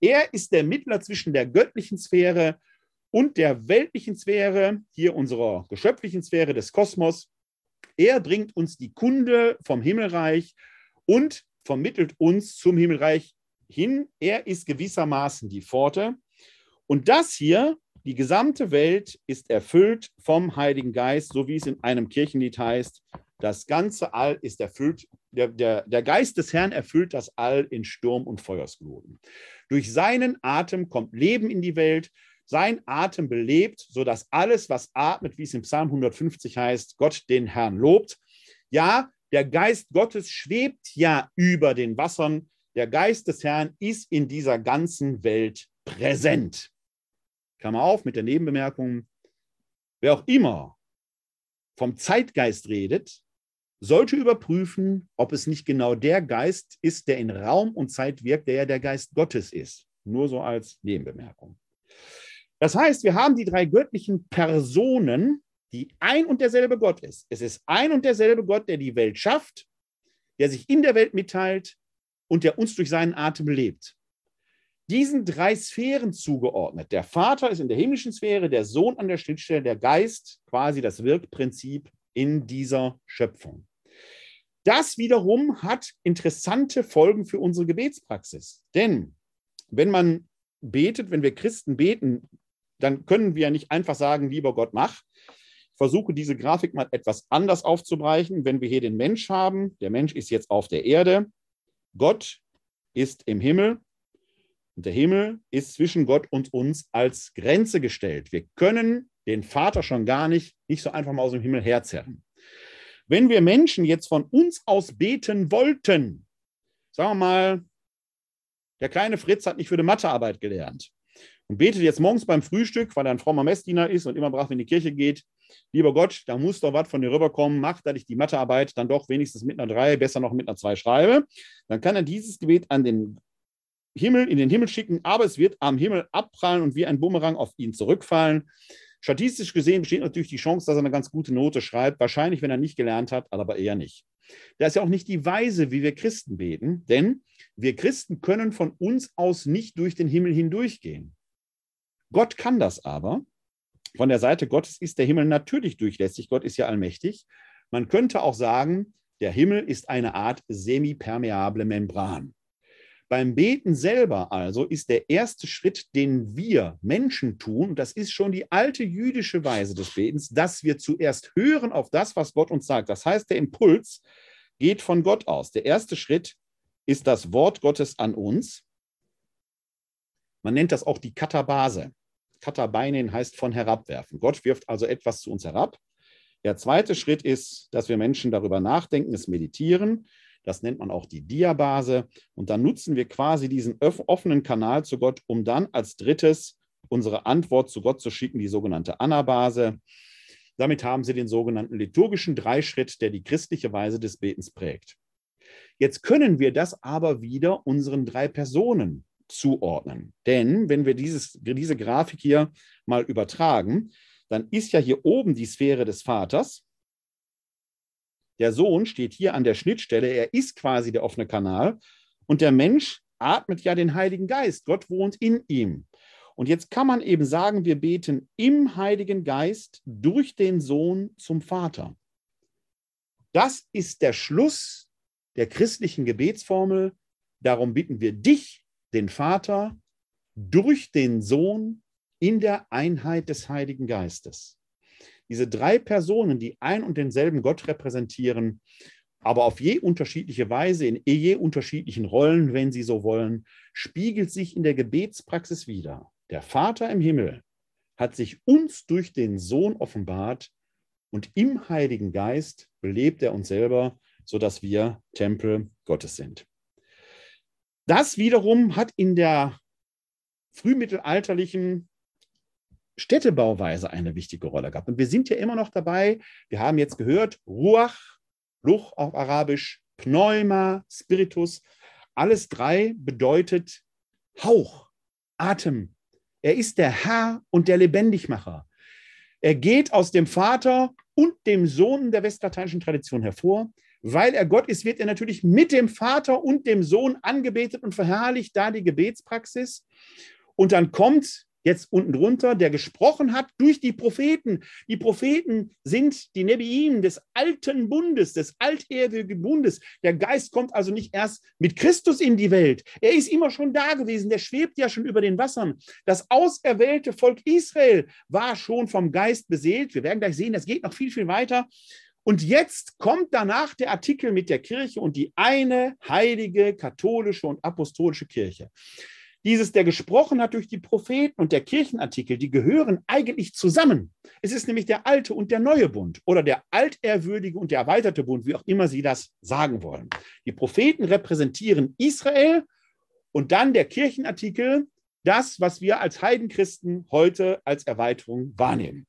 Er ist der Mittler zwischen der göttlichen Sphäre und der weltlichen Sphäre, hier unserer geschöpflichen Sphäre des Kosmos. Er bringt uns die Kunde vom Himmelreich und vermittelt uns zum Himmelreich hin. Er ist gewissermaßen die Pforte. Und das hier, die gesamte Welt ist erfüllt vom Heiligen Geist, so wie es in einem Kirchenlied heißt. Das ganze All ist erfüllt, der, der, der Geist des Herrn erfüllt das All in Sturm und Feuersgluten. Durch seinen Atem kommt Leben in die Welt, sein Atem belebt, sodass alles, was atmet, wie es im Psalm 150 heißt, Gott den Herrn lobt. Ja, der Geist Gottes schwebt ja über den Wassern. Der Geist des Herrn ist in dieser ganzen Welt präsent. Klammer auf mit der Nebenbemerkung, wer auch immer vom Zeitgeist redet, sollte überprüfen, ob es nicht genau der Geist ist, der in Raum und Zeit wirkt, der ja der Geist Gottes ist. Nur so als Nebenbemerkung. Das heißt, wir haben die drei göttlichen Personen, die ein und derselbe Gott ist. Es ist ein und derselbe Gott, der die Welt schafft, der sich in der Welt mitteilt und der uns durch seinen Atem lebt diesen drei Sphären zugeordnet. Der Vater ist in der himmlischen Sphäre, der Sohn an der Schnittstelle, der Geist quasi das Wirkprinzip in dieser Schöpfung. Das wiederum hat interessante Folgen für unsere Gebetspraxis. Denn wenn man betet, wenn wir Christen beten, dann können wir nicht einfach sagen, lieber Gott, mach. Ich versuche diese Grafik mal etwas anders aufzubrechen. Wenn wir hier den Mensch haben, der Mensch ist jetzt auf der Erde, Gott ist im Himmel, und der Himmel ist zwischen Gott und uns als Grenze gestellt. Wir können den Vater schon gar nicht, nicht so einfach mal aus dem Himmel herzerren. Wenn wir Menschen jetzt von uns aus beten wollten, sagen wir mal, der kleine Fritz hat nicht für die Mathearbeit gelernt und betet jetzt morgens beim Frühstück, weil er ein frommer Messdiener ist und immer brav in die Kirche geht. Lieber Gott, da muss doch was von dir rüberkommen. Mach, dass ich die Mathearbeit dann doch wenigstens mit einer 3, besser noch mit einer 2 schreibe. Dann kann er dieses Gebet an den Himmel, in den Himmel schicken, aber es wird am Himmel abprallen und wie ein Bumerang auf ihn zurückfallen. Statistisch gesehen besteht natürlich die Chance, dass er eine ganz gute Note schreibt. Wahrscheinlich, wenn er nicht gelernt hat, aber eher nicht. Das ist ja auch nicht die Weise, wie wir Christen beten, denn wir Christen können von uns aus nicht durch den Himmel hindurchgehen. Gott kann das aber. Von der Seite Gottes ist der Himmel natürlich durchlässig. Gott ist ja allmächtig. Man könnte auch sagen, der Himmel ist eine Art semipermeable Membran. Beim Beten selber also ist der erste Schritt, den wir Menschen tun, das ist schon die alte jüdische Weise des Betens, dass wir zuerst hören auf das, was Gott uns sagt. Das heißt, der Impuls geht von Gott aus. Der erste Schritt ist das Wort Gottes an uns. Man nennt das auch die Katabase. Katabeinen heißt von herabwerfen. Gott wirft also etwas zu uns herab. Der zweite Schritt ist, dass wir Menschen darüber nachdenken, es meditieren. Das nennt man auch die Diabase. Und dann nutzen wir quasi diesen offenen Kanal zu Gott, um dann als drittes unsere Antwort zu Gott zu schicken, die sogenannte Anabase. Damit haben Sie den sogenannten liturgischen Dreischritt, der die christliche Weise des Betens prägt. Jetzt können wir das aber wieder unseren drei Personen zuordnen. Denn wenn wir dieses, diese Grafik hier mal übertragen, dann ist ja hier oben die Sphäre des Vaters. Der Sohn steht hier an der Schnittstelle, er ist quasi der offene Kanal und der Mensch atmet ja den Heiligen Geist. Gott wohnt in ihm. Und jetzt kann man eben sagen, wir beten im Heiligen Geist durch den Sohn zum Vater. Das ist der Schluss der christlichen Gebetsformel. Darum bitten wir dich, den Vater, durch den Sohn in der Einheit des Heiligen Geistes. Diese drei Personen, die ein und denselben Gott repräsentieren, aber auf je unterschiedliche Weise, in je unterschiedlichen Rollen, wenn Sie so wollen, spiegelt sich in der Gebetspraxis wieder. Der Vater im Himmel hat sich uns durch den Sohn offenbart und im Heiligen Geist belebt er uns selber, sodass wir Tempel Gottes sind. Das wiederum hat in der frühmittelalterlichen Städtebauweise eine wichtige Rolle gehabt. Und wir sind ja immer noch dabei, wir haben jetzt gehört, Ruach, Luch auf Arabisch, Pneuma, Spiritus, alles drei bedeutet Hauch, Atem. Er ist der Herr und der Lebendigmacher. Er geht aus dem Vater und dem Sohn der westlateinischen Tradition hervor. Weil er Gott ist, wird er natürlich mit dem Vater und dem Sohn angebetet und verherrlicht, da die Gebetspraxis. Und dann kommt jetzt unten drunter, der gesprochen hat durch die Propheten. Die Propheten sind die Nebiim des alten Bundes, des altehrwürdigen Bundes. Der Geist kommt also nicht erst mit Christus in die Welt. Er ist immer schon da gewesen. Der schwebt ja schon über den Wassern. Das auserwählte Volk Israel war schon vom Geist beseelt. Wir werden gleich sehen, das geht noch viel, viel weiter. Und jetzt kommt danach der Artikel mit der Kirche und die eine heilige katholische und apostolische Kirche. Dieses, der gesprochen hat durch die Propheten und der Kirchenartikel, die gehören eigentlich zusammen. Es ist nämlich der alte und der neue Bund oder der altehrwürdige und der erweiterte Bund, wie auch immer Sie das sagen wollen. Die Propheten repräsentieren Israel und dann der Kirchenartikel, das, was wir als Heidenchristen heute als Erweiterung wahrnehmen.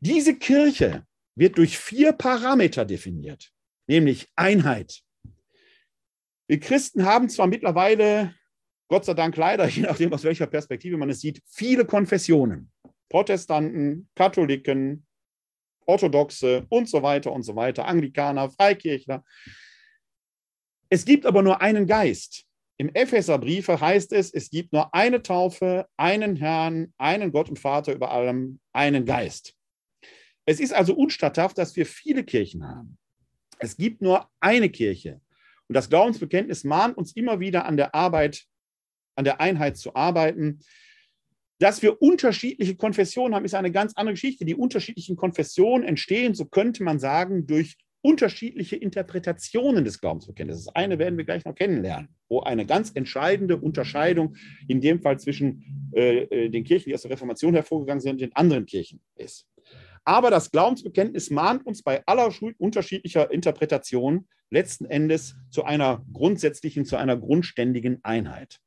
Diese Kirche wird durch vier Parameter definiert, nämlich Einheit. Wir Christen haben zwar mittlerweile Gott sei Dank leider, je nachdem, aus welcher Perspektive man es sieht, viele Konfessionen. Protestanten, Katholiken, Orthodoxe und so weiter und so weiter, Anglikaner, Freikirchler. Es gibt aber nur einen Geist. Im Epheserbrief heißt es, es gibt nur eine Taufe, einen Herrn, einen Gott und Vater über allem, einen Geist. Es ist also unstatthaft, dass wir viele Kirchen haben. Es gibt nur eine Kirche. Und das Glaubensbekenntnis mahnt uns immer wieder an der Arbeit an der Einheit zu arbeiten. Dass wir unterschiedliche Konfessionen haben, ist eine ganz andere Geschichte. Die unterschiedlichen Konfessionen entstehen, so könnte man sagen, durch unterschiedliche Interpretationen des Glaubensbekenntnisses. Das eine werden wir gleich noch kennenlernen, wo eine ganz entscheidende Unterscheidung in dem Fall zwischen äh, äh den Kirchen, die aus der Reformation hervorgegangen sind, und den anderen Kirchen ist. Aber das Glaubensbekenntnis mahnt uns bei aller unterschiedlicher Interpretation letzten Endes zu einer grundsätzlichen, zu einer grundständigen Einheit.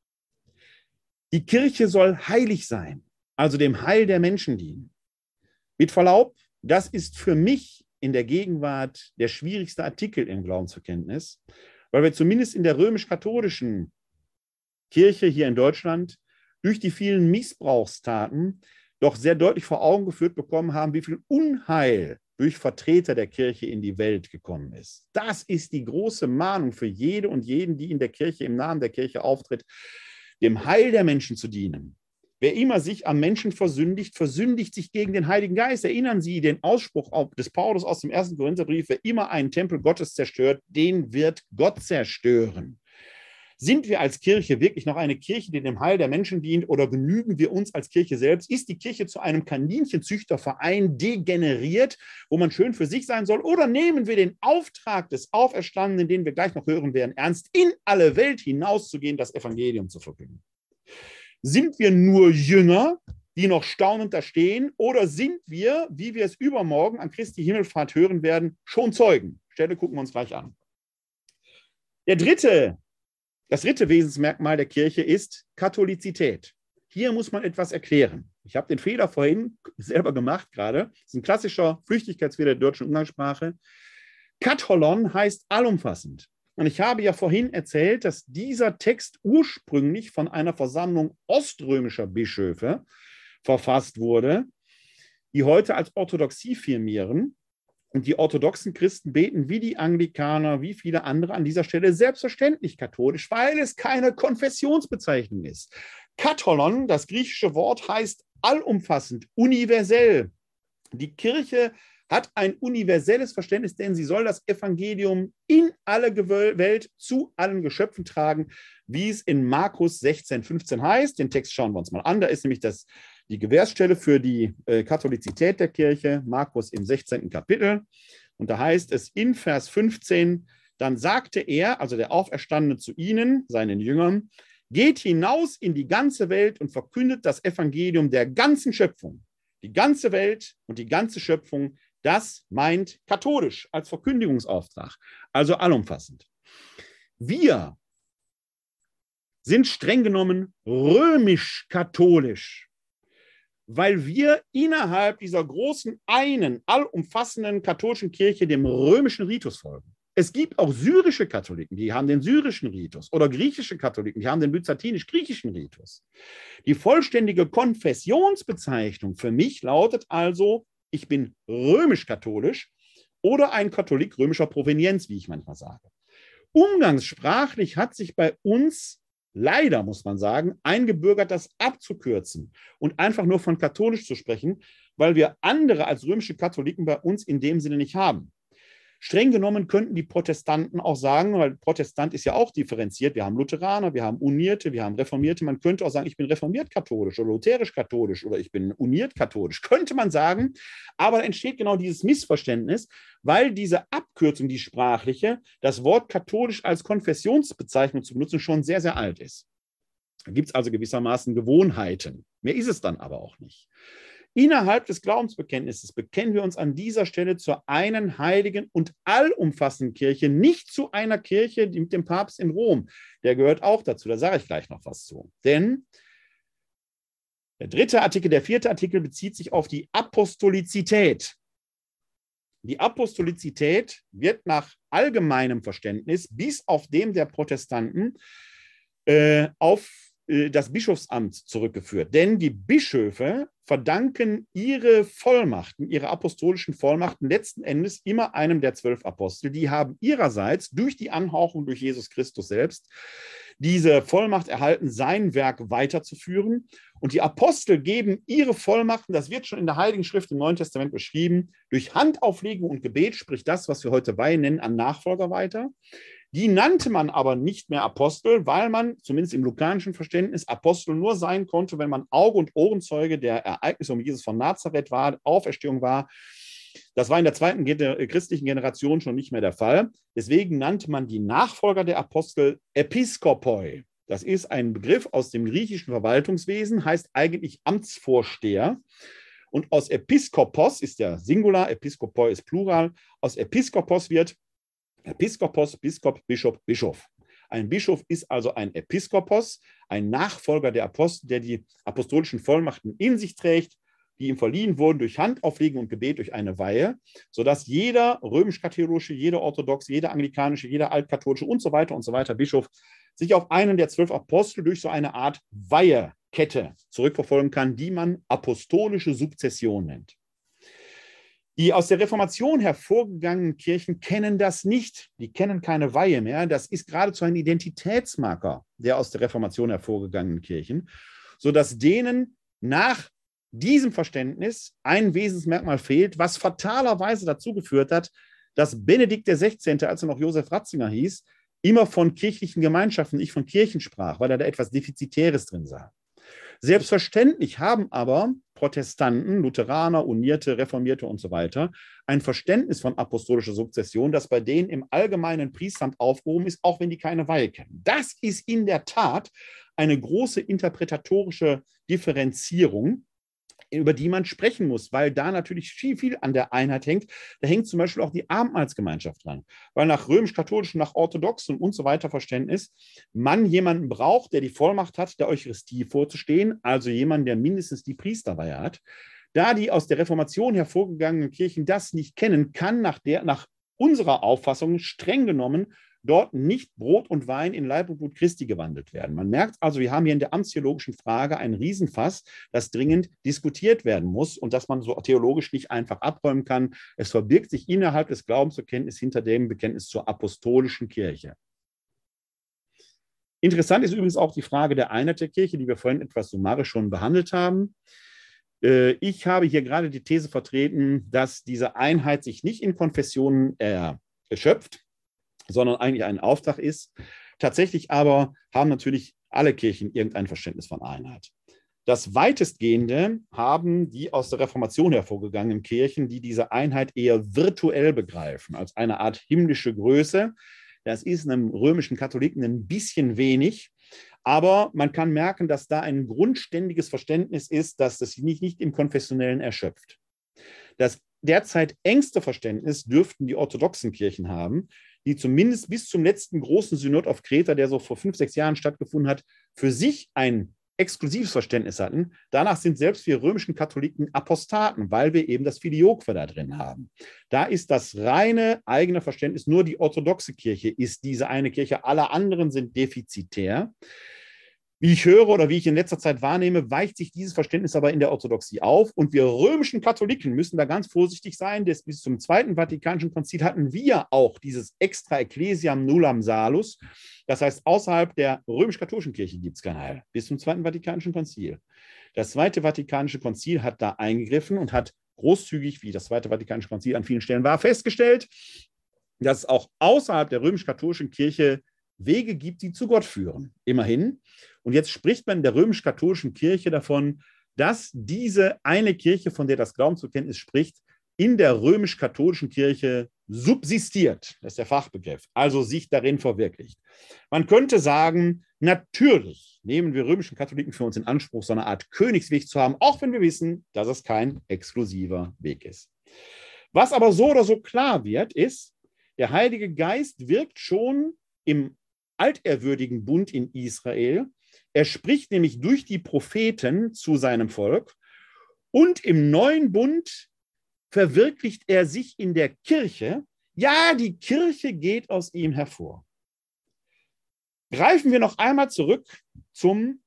Die Kirche soll heilig sein, also dem Heil der Menschen dienen. Mit Verlaub, das ist für mich in der Gegenwart der schwierigste Artikel im Glaubensverkenntnis, weil wir zumindest in der römisch-katholischen Kirche hier in Deutschland durch die vielen Missbrauchstaten doch sehr deutlich vor Augen geführt bekommen haben, wie viel Unheil durch Vertreter der Kirche in die Welt gekommen ist. Das ist die große Mahnung für jede und jeden, die in der Kirche, im Namen der Kirche auftritt, dem Heil der Menschen zu dienen. Wer immer sich am Menschen versündigt, versündigt sich gegen den Heiligen Geist. Erinnern Sie den Ausspruch des Paulus aus dem ersten Korintherbrief, wer immer einen Tempel Gottes zerstört, den wird Gott zerstören. Sind wir als Kirche wirklich noch eine Kirche, die dem Heil der Menschen dient, oder genügen wir uns als Kirche selbst? Ist die Kirche zu einem Kaninchenzüchterverein degeneriert, wo man schön für sich sein soll? Oder nehmen wir den Auftrag des Auferstandenen, den wir gleich noch hören werden, ernst, in alle Welt hinauszugehen, das Evangelium zu verkünden? Sind wir nur Jünger, die noch staunend da stehen, oder sind wir, wie wir es übermorgen an Christi Himmelfahrt hören werden, schon Zeugen? Stelle gucken wir uns gleich an. Der dritte, das dritte Wesensmerkmal der Kirche ist Katholizität. Hier muss man etwas erklären. Ich habe den Fehler vorhin selber gemacht gerade. Das ist ein klassischer Flüchtigkeitsfehler der deutschen Umgangssprache. Katholon heißt allumfassend. Und ich habe ja vorhin erzählt, dass dieser Text ursprünglich von einer Versammlung oströmischer Bischöfe verfasst wurde, die heute als Orthodoxie firmieren. Und die orthodoxen Christen beten wie die Anglikaner, wie viele andere an dieser Stelle selbstverständlich katholisch, weil es keine Konfessionsbezeichnung ist. Katholon, das griechische Wort, heißt allumfassend, universell. Die Kirche hat ein universelles Verständnis, denn sie soll das Evangelium in alle Welt zu allen Geschöpfen tragen, wie es in Markus 16, 15 heißt. Den Text schauen wir uns mal an. Da ist nämlich das, die Gewährstelle für die äh, Katholizität der Kirche, Markus im 16. Kapitel. Und da heißt es in Vers 15, dann sagte er, also der Auferstandene zu ihnen, seinen Jüngern, geht hinaus in die ganze Welt und verkündet das Evangelium der ganzen Schöpfung. Die ganze Welt und die ganze Schöpfung das meint katholisch als Verkündigungsauftrag, also allumfassend. Wir sind streng genommen römisch-katholisch, weil wir innerhalb dieser großen einen, allumfassenden katholischen Kirche dem römischen Ritus folgen. Es gibt auch syrische Katholiken, die haben den syrischen Ritus oder griechische Katholiken, die haben den byzantinisch-griechischen Ritus. Die vollständige Konfessionsbezeichnung für mich lautet also ich bin römisch-katholisch oder ein Katholik römischer Provenienz, wie ich manchmal sage. Umgangssprachlich hat sich bei uns leider, muss man sagen, eingebürgert, das abzukürzen und einfach nur von katholisch zu sprechen, weil wir andere als römische Katholiken bei uns in dem Sinne nicht haben. Streng genommen könnten die Protestanten auch sagen, weil Protestant ist ja auch differenziert. Wir haben Lutheraner, wir haben Unierte, wir haben Reformierte. Man könnte auch sagen, ich bin reformiert katholisch oder lutherisch katholisch oder ich bin uniert katholisch. Könnte man sagen. Aber da entsteht genau dieses Missverständnis, weil diese Abkürzung, die sprachliche, das Wort katholisch als Konfessionsbezeichnung zu benutzen, schon sehr, sehr alt ist. Da gibt es also gewissermaßen Gewohnheiten. Mehr ist es dann aber auch nicht. Innerhalb des Glaubensbekenntnisses bekennen wir uns an dieser Stelle zur einen heiligen und allumfassenden Kirche, nicht zu einer Kirche mit dem Papst in Rom. Der gehört auch dazu, da sage ich gleich noch was zu. Denn der dritte Artikel, der vierte Artikel bezieht sich auf die Apostolizität. Die Apostolizität wird nach allgemeinem Verständnis bis auf dem der Protestanten äh, auf das Bischofsamt zurückgeführt. Denn die Bischöfe verdanken ihre Vollmachten, ihre apostolischen Vollmachten letzten Endes immer einem der zwölf Apostel. Die haben ihrerseits durch die Anhauchung durch Jesus Christus selbst diese Vollmacht erhalten, sein Werk weiterzuführen. Und die Apostel geben ihre Vollmachten, das wird schon in der Heiligen Schrift im Neuen Testament beschrieben, durch Handauflegung und Gebet, sprich das, was wir heute Weihe nennen, an Nachfolger weiter. Die nannte man aber nicht mehr Apostel, weil man, zumindest im lukanischen Verständnis, Apostel nur sein konnte, wenn man Auge- und Ohrenzeuge der Ereignisse um Jesus von Nazareth war, Auferstehung war. Das war in der zweiten äh, christlichen Generation schon nicht mehr der Fall. Deswegen nannte man die Nachfolger der Apostel Episkopoi. Das ist ein Begriff aus dem griechischen Verwaltungswesen, heißt eigentlich Amtsvorsteher. Und aus Episkopos ist der Singular, Episkopoi ist Plural. Aus Episkopos wird Episkopos, Biskop, Bischof, Bischof. Ein Bischof ist also ein Episkopos, ein Nachfolger der Apostel, der die apostolischen Vollmachten in sich trägt, die ihm verliehen wurden durch Handauflegen und Gebet durch eine Weihe, sodass jeder römisch-katholische, jeder orthodoxe, jeder anglikanische, jeder altkatholische und so weiter und so weiter Bischof sich auf einen der zwölf Apostel durch so eine Art Weihekette zurückverfolgen kann, die man apostolische Sukzession nennt. Die aus der Reformation hervorgegangenen Kirchen kennen das nicht. Die kennen keine Weihe mehr. Das ist geradezu ein Identitätsmarker der aus der Reformation hervorgegangenen Kirchen, sodass denen nach diesem Verständnis ein Wesensmerkmal fehlt, was fatalerweise dazu geführt hat, dass Benedikt XVI., als er noch Josef Ratzinger hieß, immer von kirchlichen Gemeinschaften, nicht von Kirchen sprach, weil er da etwas Defizitäres drin sah. Selbstverständlich haben aber Protestanten, Lutheraner, Unierte, Reformierte und so weiter ein Verständnis von apostolischer Sukzession, das bei denen im allgemeinen Priesteramt aufgehoben ist, auch wenn die keine Weihe kennen. Das ist in der Tat eine große interpretatorische Differenzierung, über die man sprechen muss, weil da natürlich viel, viel an der Einheit hängt. Da hängt zum Beispiel auch die Abendmahlsgemeinschaft dran, weil nach römisch-katholischem, nach orthodoxem und so weiter Verständnis man jemanden braucht, der die Vollmacht hat, der Eucharistie vorzustehen, also jemanden, der mindestens die Priesterweihe hat. Da die aus der Reformation hervorgegangenen Kirchen das nicht kennen, kann nach, der, nach unserer Auffassung streng genommen dort nicht Brot und Wein in Leib und Blut Christi gewandelt werden. Man merkt also, wir haben hier in der amtstheologischen Frage ein Riesenfass, das dringend diskutiert werden muss und das man so theologisch nicht einfach abräumen kann. Es verbirgt sich innerhalb des Glaubensbekenntnisses hinter dem Bekenntnis zur apostolischen Kirche. Interessant ist übrigens auch die Frage der Einheit der Kirche, die wir vorhin etwas summarisch schon behandelt haben. Äh, ich habe hier gerade die These vertreten, dass diese Einheit sich nicht in Konfessionen erschöpft, sondern eigentlich ein Auftrag ist. Tatsächlich aber haben natürlich alle Kirchen irgendein Verständnis von Einheit. Das weitestgehende haben die aus der Reformation hervorgegangenen Kirchen, die diese Einheit eher virtuell begreifen, als eine Art himmlische Größe. Das ist einem römischen Katholiken ein bisschen wenig, aber man kann merken, dass da ein grundständiges Verständnis ist, dass das nicht, nicht im Konfessionellen erschöpft. Das derzeit engste Verständnis dürften die orthodoxen Kirchen haben, die zumindest bis zum letzten großen Synod auf Kreta, der so vor fünf, sechs Jahren stattgefunden hat, für sich ein exklusives Verständnis hatten. Danach sind selbst wir römischen Katholiken Apostaten, weil wir eben das Filioque da drin haben. Da ist das reine eigene Verständnis, nur die orthodoxe Kirche ist diese eine Kirche, alle anderen sind defizitär. Wie ich höre oder wie ich in letzter Zeit wahrnehme, weicht sich dieses Verständnis aber in der Orthodoxie auf. Und wir römischen Katholiken müssen da ganz vorsichtig sein. Denn bis zum Zweiten Vatikanischen Konzil hatten wir auch dieses extra Ecclesiam nullam salus. Das heißt, außerhalb der römisch-katholischen Kirche gibt es kein Heil. Bis zum Zweiten Vatikanischen Konzil. Das Zweite Vatikanische Konzil hat da eingegriffen und hat großzügig, wie das Zweite Vatikanische Konzil an vielen Stellen war, festgestellt, dass es auch außerhalb der römisch-katholischen Kirche Wege gibt, die zu Gott führen. Immerhin. Und jetzt spricht man in der römisch-katholischen Kirche davon, dass diese eine Kirche, von der das Glaubensbekenntnis spricht, in der römisch-katholischen Kirche subsistiert. Das ist der Fachbegriff. Also sich darin verwirklicht. Man könnte sagen, natürlich nehmen wir römischen Katholiken für uns in Anspruch, so eine Art Königsweg zu haben, auch wenn wir wissen, dass es kein exklusiver Weg ist. Was aber so oder so klar wird, ist, der Heilige Geist wirkt schon im altehrwürdigen Bund in Israel er spricht nämlich durch die Propheten zu seinem Volk und im neuen Bund verwirklicht er sich in der Kirche. Ja, die Kirche geht aus ihm hervor. Greifen wir noch einmal zurück zum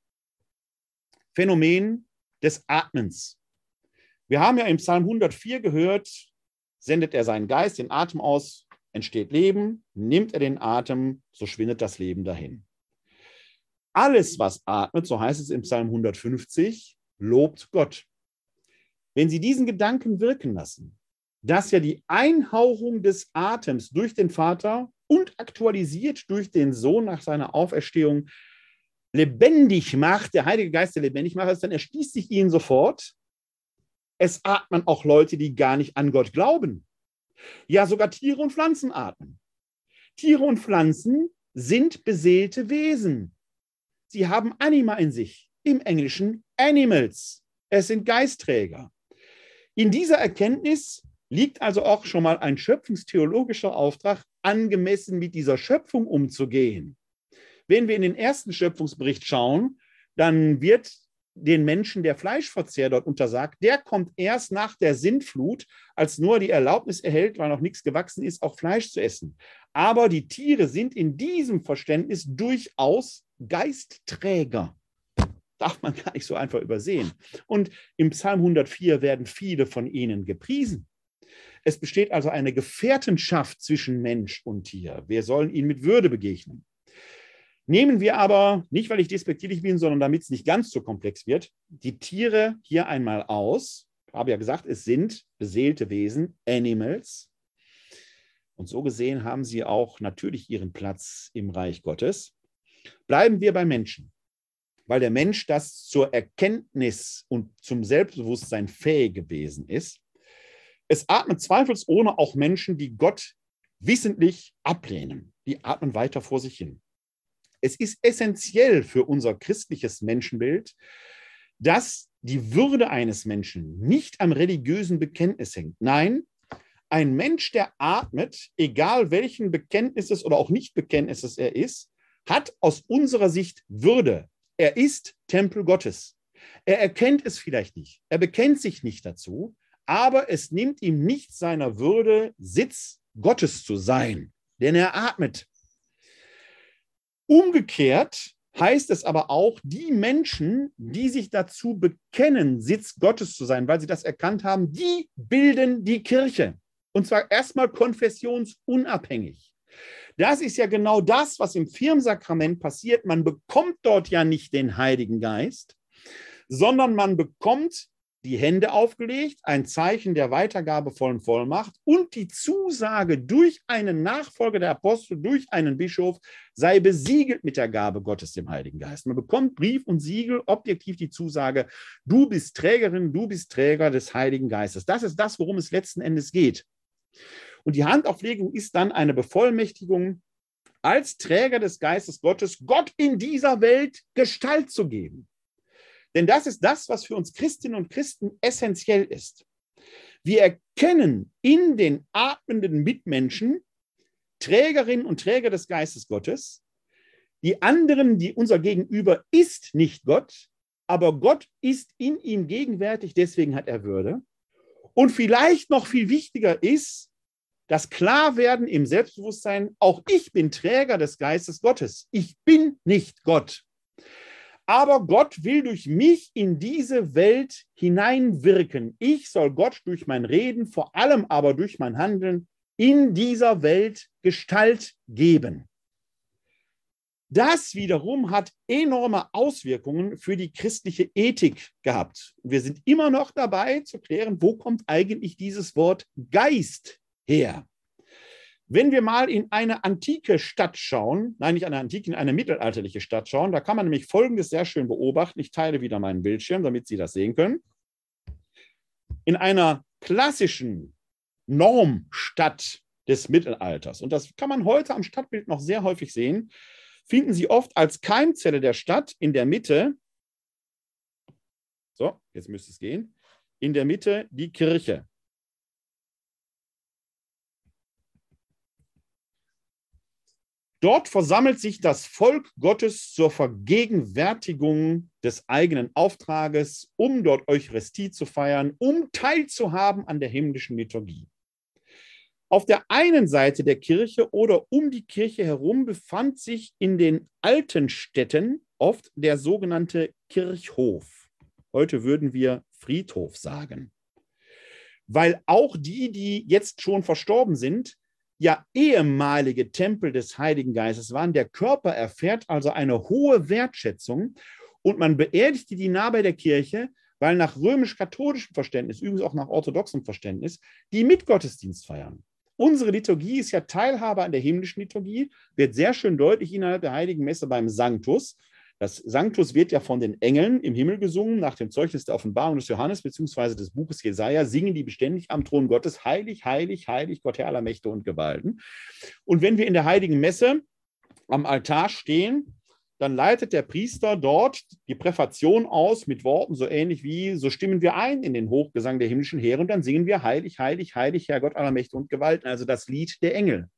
Phänomen des Atmens. Wir haben ja im Psalm 104 gehört, sendet er seinen Geist, den Atem aus, entsteht Leben, nimmt er den Atem, so schwindet das Leben dahin. Alles, was atmet, so heißt es im Psalm 150, lobt Gott. Wenn Sie diesen Gedanken wirken lassen, dass ja die Einhauchung des Atems durch den Vater und aktualisiert durch den Sohn nach seiner Auferstehung lebendig macht, der Heilige Geist der lebendig macht, dann erschließt sich ihnen sofort, es atmen auch Leute, die gar nicht an Gott glauben. Ja, sogar Tiere und Pflanzen atmen. Tiere und Pflanzen sind beseelte Wesen. Sie haben Anima in sich, im Englischen Animals. Es sind Geistträger. In dieser Erkenntnis liegt also auch schon mal ein schöpfungstheologischer Auftrag, angemessen mit dieser Schöpfung umzugehen. Wenn wir in den ersten Schöpfungsbericht schauen, dann wird den Menschen der Fleischverzehr dort untersagt. Der kommt erst nach der Sintflut, als Noah die Erlaubnis erhält, weil noch nichts gewachsen ist, auch Fleisch zu essen. Aber die Tiere sind in diesem Verständnis durchaus Geistträger. Darf man gar nicht so einfach übersehen. Und im Psalm 104 werden viele von ihnen gepriesen. Es besteht also eine Gefährtenschaft zwischen Mensch und Tier. Wir sollen ihnen mit Würde begegnen. Nehmen wir aber, nicht weil ich despektierlich bin, sondern damit es nicht ganz so komplex wird, die Tiere hier einmal aus. Ich habe ja gesagt, es sind beseelte Wesen, Animals. Und so gesehen haben sie auch natürlich ihren Platz im Reich Gottes. Bleiben wir bei Menschen. weil der Mensch das zur Erkenntnis und zum Selbstbewusstsein fähig gewesen ist. Es atmen zweifelsohne auch Menschen, die Gott wissentlich ablehnen. Die atmen weiter vor sich hin. Es ist essentiell für unser christliches Menschenbild, dass die Würde eines Menschen nicht am religiösen Bekenntnis hängt. Nein, ein Mensch, der atmet, egal welchen Bekenntnisses oder auch Nicht-Bekenntnisses er ist, hat aus unserer Sicht Würde. Er ist Tempel Gottes. Er erkennt es vielleicht nicht. Er bekennt sich nicht dazu, aber es nimmt ihm nicht seiner Würde, Sitz Gottes zu sein, denn er atmet. Umgekehrt heißt es aber auch, die Menschen, die sich dazu bekennen, Sitz Gottes zu sein, weil sie das erkannt haben, die bilden die Kirche. Und zwar erstmal konfessionsunabhängig. Das ist ja genau das, was im Firmensakrament passiert. Man bekommt dort ja nicht den Heiligen Geist, sondern man bekommt die Hände aufgelegt, ein Zeichen der weitergabevollen Vollmacht und die Zusage durch einen Nachfolger der Apostel, durch einen Bischof, sei besiegelt mit der Gabe Gottes, dem Heiligen Geist. Man bekommt Brief und Siegel, objektiv die Zusage, du bist Trägerin, du bist Träger des Heiligen Geistes. Das ist das, worum es letzten Endes geht. Und die Handauflegung ist dann eine Bevollmächtigung, als Träger des Geistes Gottes Gott in dieser Welt Gestalt zu geben. Denn das ist das, was für uns Christinnen und Christen essentiell ist. Wir erkennen in den atmenden Mitmenschen Trägerinnen und Träger des Geistes Gottes. Die anderen, die unser Gegenüber ist nicht Gott, aber Gott ist in ihm gegenwärtig, deswegen hat er Würde. Und vielleicht noch viel wichtiger ist, das Klarwerden im Selbstbewusstsein, auch ich bin Träger des Geistes Gottes. Ich bin nicht Gott. Aber Gott will durch mich in diese Welt hineinwirken. Ich soll Gott durch mein Reden, vor allem aber durch mein Handeln in dieser Welt Gestalt geben. Das wiederum hat enorme Auswirkungen für die christliche Ethik gehabt. Wir sind immer noch dabei zu klären, wo kommt eigentlich dieses Wort Geist her? Wenn wir mal in eine antike Stadt schauen, nein, nicht eine antike, in eine mittelalterliche Stadt schauen, da kann man nämlich Folgendes sehr schön beobachten. Ich teile wieder meinen Bildschirm, damit Sie das sehen können. In einer klassischen Normstadt des Mittelalters, und das kann man heute am Stadtbild noch sehr häufig sehen, finden Sie oft als Keimzelle der Stadt in der Mitte, so, jetzt müsste es gehen, in der Mitte die Kirche. Dort versammelt sich das Volk Gottes zur Vergegenwärtigung des eigenen Auftrages, um dort Eucharistie zu feiern, um teilzuhaben an der himmlischen Liturgie. Auf der einen Seite der Kirche oder um die Kirche herum befand sich in den alten Städten oft der sogenannte Kirchhof. Heute würden wir Friedhof sagen. Weil auch die, die jetzt schon verstorben sind, ja ehemalige Tempel des Heiligen Geistes waren. Der Körper erfährt also eine hohe Wertschätzung und man beerdigte die nah bei der Kirche, weil nach römisch-katholischem Verständnis, übrigens auch nach orthodoxem Verständnis, die mit Gottesdienst feiern. Unsere Liturgie ist ja Teilhabe an der himmlischen Liturgie, wird sehr schön deutlich innerhalb der Heiligen Messe beim Sanctus. Das Sanctus wird ja von den Engeln im Himmel gesungen, nach dem Zeugnis der Offenbarung des Johannes bzw. des Buches Jesaja, singen die beständig am Thron Gottes, heilig, heilig, heilig, Gott Herr aller Mächte und Gewalten. Und wenn wir in der Heiligen Messe am Altar stehen, dann leitet der Priester dort die Präfation aus mit Worten so ähnlich wie, so stimmen wir ein in den Hochgesang der himmlischen Heere und dann singen wir heilig, heilig, heilig, Herr Gott aller Mächte und Gewalten, also das Lied der Engel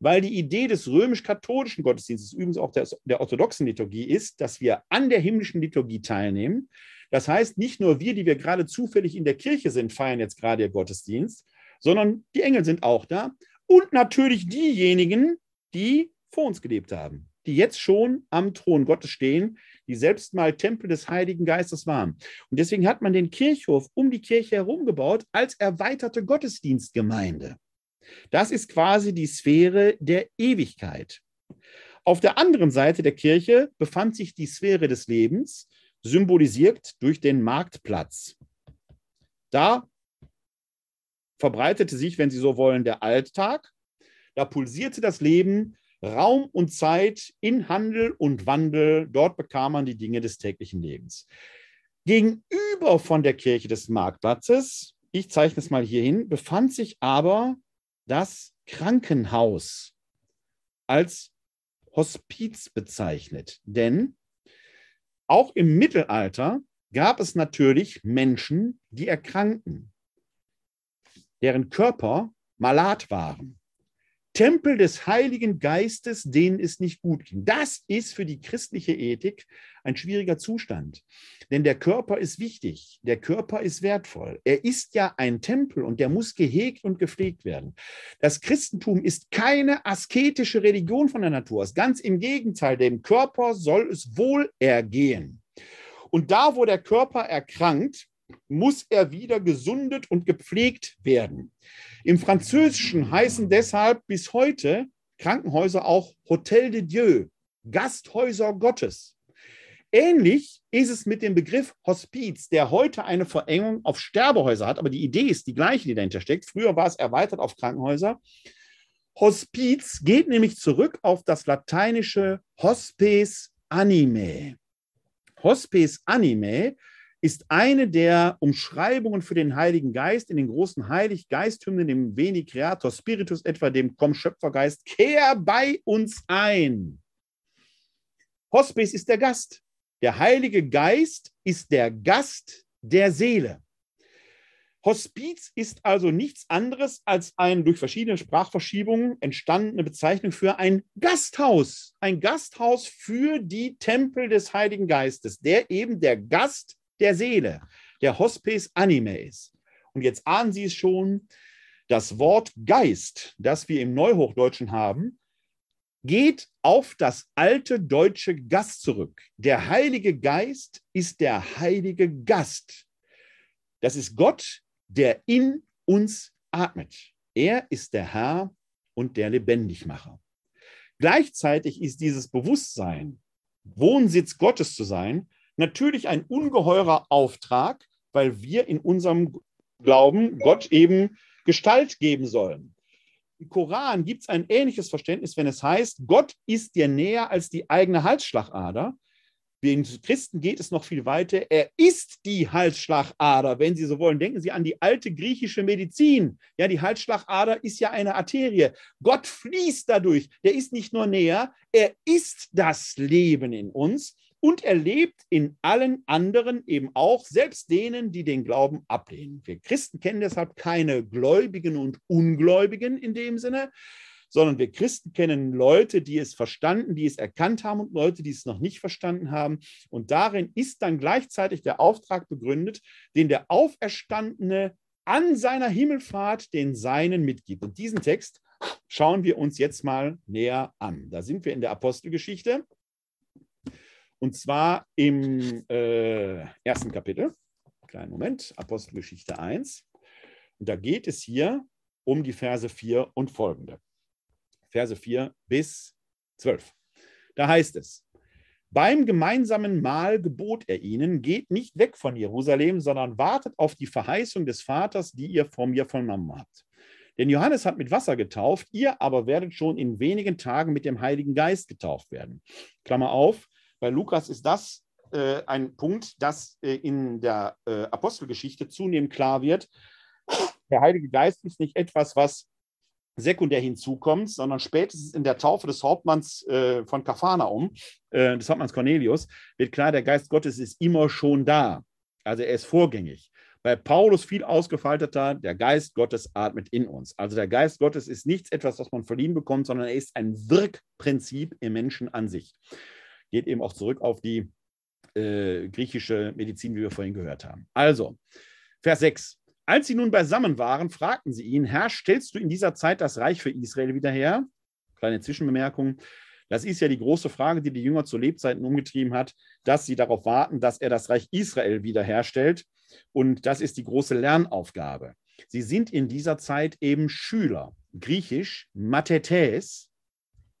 weil die Idee des römisch-katholischen Gottesdienstes, übrigens auch der, der orthodoxen Liturgie, ist, dass wir an der himmlischen Liturgie teilnehmen. Das heißt, nicht nur wir, die wir gerade zufällig in der Kirche sind, feiern jetzt gerade ihr Gottesdienst, sondern die Engel sind auch da und natürlich diejenigen, die vor uns gelebt haben, die jetzt schon am Thron Gottes stehen, die selbst mal Tempel des Heiligen Geistes waren. Und deswegen hat man den Kirchhof um die Kirche herum gebaut als erweiterte Gottesdienstgemeinde. Das ist quasi die Sphäre der Ewigkeit. Auf der anderen Seite der Kirche befand sich die Sphäre des Lebens, symbolisiert durch den Marktplatz. Da verbreitete sich, wenn Sie so wollen, der Alltag. Da pulsierte das Leben Raum und Zeit in Handel und Wandel, dort bekam man die Dinge des täglichen Lebens. Gegenüber von der Kirche des Marktplatzes, ich zeichne es mal hier hin, befand sich aber das Krankenhaus als Hospiz bezeichnet. Denn auch im Mittelalter gab es natürlich Menschen, die erkrankten, deren Körper malat waren. Tempel des Heiligen Geistes, denen es nicht gut ging. Das ist für die christliche Ethik ein schwieriger Zustand. Denn der Körper ist wichtig, der Körper ist wertvoll. Er ist ja ein Tempel und der muss gehegt und gepflegt werden. Das Christentum ist keine asketische Religion von der Natur aus. Ganz im Gegenteil, dem Körper soll es wohl ergehen. Und da, wo der Körper erkrankt, muss er wieder gesundet und gepflegt werden. Im Französischen heißen deshalb bis heute Krankenhäuser auch Hotel de Dieu, Gasthäuser Gottes. Ähnlich ist es mit dem Begriff Hospiz, der heute eine Verengung auf Sterbehäuser hat, aber die Idee ist die gleiche, die dahinter steckt. Früher war es erweitert auf Krankenhäuser. Hospiz geht nämlich zurück auf das lateinische Hospes anime. Hospes anime ist eine der Umschreibungen für den Heiligen Geist in den großen Heiliggeisthymnen, dem Veni Creator Spiritus, etwa dem Komm Schöpfergeist, kehr bei uns ein. Hospice ist der Gast. Der Heilige Geist ist der Gast der Seele. Hospiz ist also nichts anderes als eine durch verschiedene Sprachverschiebungen entstandene Bezeichnung für ein Gasthaus. Ein Gasthaus für die Tempel des Heiligen Geistes, der eben der Gast der Seele, der Hospice Anime ist. Und jetzt ahnen Sie es schon, das Wort Geist, das wir im Neuhochdeutschen haben, geht auf das alte deutsche Gast zurück. Der Heilige Geist ist der Heilige Gast. Das ist Gott, der in uns atmet. Er ist der Herr und der Lebendigmacher. Gleichzeitig ist dieses Bewusstsein, Wohnsitz Gottes zu sein, natürlich ein ungeheurer Auftrag, weil wir in unserem Glauben Gott eben Gestalt geben sollen. Im Koran gibt es ein ähnliches Verständnis, wenn es heißt, Gott ist dir näher als die eigene Halsschlagader. Den Christen geht es noch viel weiter. Er ist die Halsschlagader, wenn Sie so wollen. Denken Sie an die alte griechische Medizin. Ja, die Halsschlagader ist ja eine Arterie. Gott fließt dadurch. Der ist nicht nur näher, er ist das Leben in uns und er lebt in allen anderen eben auch, selbst denen, die den Glauben ablehnen. Wir Christen kennen deshalb keine Gläubigen und Ungläubigen in dem Sinne, sondern wir Christen kennen Leute, die es verstanden, die es erkannt haben und Leute, die es noch nicht verstanden haben. Und darin ist dann gleichzeitig der Auftrag begründet, den der Auferstandene an seiner Himmelfahrt den Seinen mitgibt. Und diesen Text schauen wir uns jetzt mal näher an. Da sind wir in der Apostelgeschichte. Und zwar im äh, ersten Kapitel. Kleinen Moment, Apostelgeschichte 1. Und da geht es hier um die Verse 4 und folgende. Verse 4 bis 12. Da heißt es, beim gemeinsamen Mahl gebot er ihnen, geht nicht weg von Jerusalem, sondern wartet auf die Verheißung des Vaters, die ihr von mir vernommen habt. Denn Johannes hat mit Wasser getauft, ihr aber werdet schon in wenigen Tagen mit dem Heiligen Geist getauft werden. Klammer auf, bei Lukas ist das äh, ein Punkt, das äh, in der äh, Apostelgeschichte zunehmend klar wird. Der Heilige Geist ist nicht etwas, was sekundär hinzukommt, sondern spätestens in der Taufe des Hauptmanns äh, von Kapharnaum, äh, des Hauptmanns Cornelius, wird klar, der Geist Gottes ist immer schon da. Also er ist vorgängig. Bei Paulus viel ausgefalteter, der Geist Gottes atmet in uns. Also der Geist Gottes ist nichts etwas, was man verliehen bekommt, sondern er ist ein Wirkprinzip im Menschen an sich geht eben auch zurück auf die äh, griechische Medizin, wie wir vorhin gehört haben. Also, Vers 6. Als sie nun beisammen waren, fragten sie ihn, Herr, stellst du in dieser Zeit das Reich für Israel wieder her? Kleine Zwischenbemerkung. Das ist ja die große Frage, die die Jünger zu Lebzeiten umgetrieben hat, dass sie darauf warten, dass er das Reich Israel wiederherstellt. Und das ist die große Lernaufgabe. Sie sind in dieser Zeit eben Schüler. Griechisch Mathetes,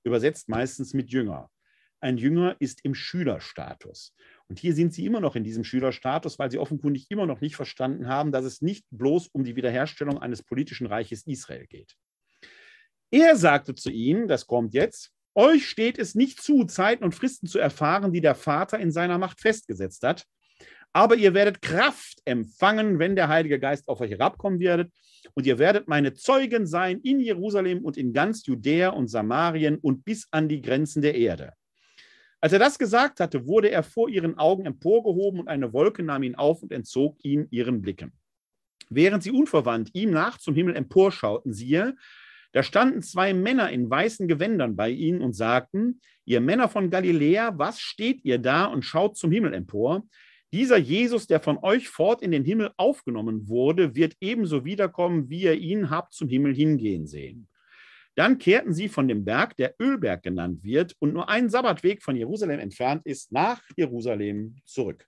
übersetzt meistens mit Jünger ein Jünger ist im Schülerstatus. Und hier sind sie immer noch in diesem Schülerstatus, weil sie offenkundig immer noch nicht verstanden haben, dass es nicht bloß um die Wiederherstellung eines politischen Reiches Israel geht. Er sagte zu ihnen, das kommt jetzt, Euch steht es nicht zu, Zeiten und Fristen zu erfahren, die der Vater in seiner Macht festgesetzt hat. Aber ihr werdet Kraft empfangen, wenn der Heilige Geist auf euch herabkommen werdet. Und ihr werdet meine Zeugen sein in Jerusalem und in ganz Judäa und Samarien und bis an die Grenzen der Erde. Als er das gesagt hatte, wurde er vor ihren Augen emporgehoben und eine Wolke nahm ihn auf und entzog ihn ihren Blicken. Während sie unverwandt ihm nach zum Himmel emporschauten, siehe, da standen zwei Männer in weißen Gewändern bei ihnen und sagten, ihr Männer von Galiläa, was steht ihr da und schaut zum Himmel empor? Dieser Jesus, der von euch fort in den Himmel aufgenommen wurde, wird ebenso wiederkommen, wie ihr ihn habt zum Himmel hingehen sehen. Dann kehrten sie von dem Berg, der Ölberg genannt wird und nur einen Sabbatweg von Jerusalem entfernt ist, nach Jerusalem zurück.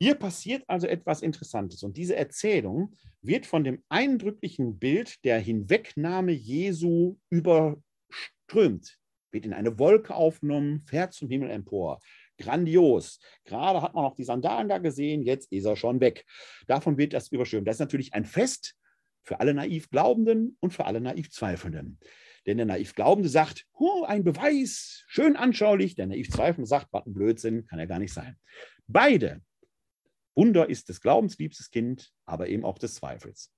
Hier passiert also etwas Interessantes und diese Erzählung wird von dem eindrücklichen Bild der Hinwegnahme Jesu überströmt, wird in eine Wolke aufgenommen, fährt zum Himmel empor. Grandios. Gerade hat man noch die Sandalen da gesehen, jetzt ist er schon weg. Davon wird das überschwemmt. Das ist natürlich ein Fest für alle naiv Glaubenden und für alle naiv Zweifelnden. Denn der naiv Glaubende sagt, oh, ein Beweis, schön anschaulich. Der naiv Zweifelnde sagt, was ein Blödsinn, kann ja gar nicht sein. Beide Wunder ist des Glaubens liebstes Kind, aber eben auch des Zweifels.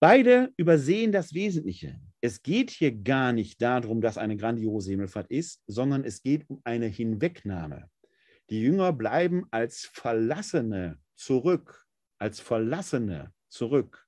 Beide übersehen das Wesentliche. Es geht hier gar nicht darum, dass eine grandiose Himmelfahrt ist, sondern es geht um eine Hinwegnahme. Die Jünger bleiben als Verlassene zurück, als Verlassene zurück.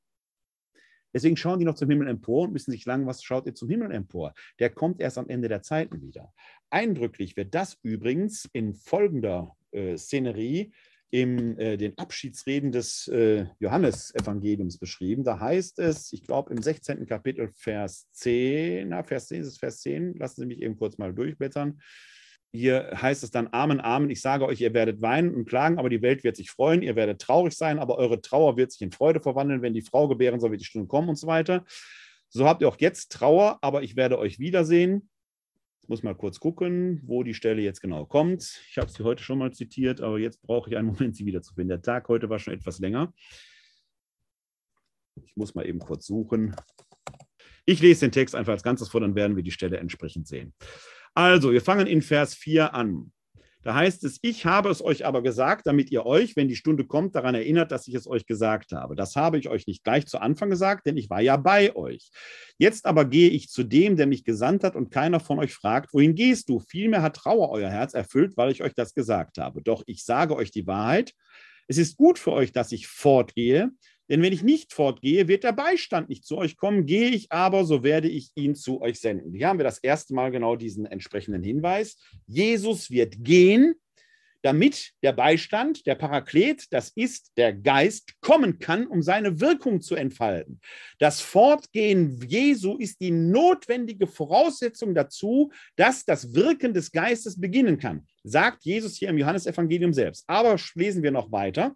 Deswegen schauen die noch zum Himmel empor und müssen sich lang, was schaut ihr zum Himmel empor? Der kommt erst am Ende der Zeiten wieder. Eindrücklich wird das übrigens in folgender äh, Szenerie in äh, den Abschiedsreden des äh, Johannesevangeliums beschrieben. Da heißt es, ich glaube im 16. Kapitel, Vers 10, na, Vers 10 ist es Vers 10, lassen Sie mich eben kurz mal durchblättern. Hier heißt es dann, Amen, Amen, ich sage euch, ihr werdet weinen und klagen, aber die Welt wird sich freuen, ihr werdet traurig sein, aber eure Trauer wird sich in Freude verwandeln, wenn die Frau gebären soll, wird die Stunde kommen und so weiter. So habt ihr auch jetzt Trauer, aber ich werde euch wiedersehen ich muss mal kurz gucken, wo die Stelle jetzt genau kommt. Ich habe sie heute schon mal zitiert, aber jetzt brauche ich einen Moment, sie wiederzufinden. Der Tag heute war schon etwas länger. Ich muss mal eben kurz suchen. Ich lese den Text einfach als Ganzes vor, dann werden wir die Stelle entsprechend sehen. Also, wir fangen in Vers 4 an. Da heißt es, ich habe es euch aber gesagt, damit ihr euch, wenn die Stunde kommt, daran erinnert, dass ich es euch gesagt habe. Das habe ich euch nicht gleich zu Anfang gesagt, denn ich war ja bei euch. Jetzt aber gehe ich zu dem, der mich gesandt hat, und keiner von euch fragt, wohin gehst du? Vielmehr hat Trauer euer Herz erfüllt, weil ich euch das gesagt habe. Doch ich sage euch die Wahrheit. Es ist gut für euch, dass ich fortgehe, denn wenn ich nicht fortgehe, wird der Beistand nicht zu euch kommen. Gehe ich aber, so werde ich ihn zu euch senden. Hier haben wir das erste Mal genau diesen entsprechenden Hinweis. Jesus wird gehen, damit der Beistand, der Paraklet, das ist der Geist, kommen kann, um seine Wirkung zu entfalten. Das Fortgehen Jesu ist die notwendige Voraussetzung dazu, dass das Wirken des Geistes beginnen kann, sagt Jesus hier im Johannesevangelium selbst. Aber lesen wir noch weiter.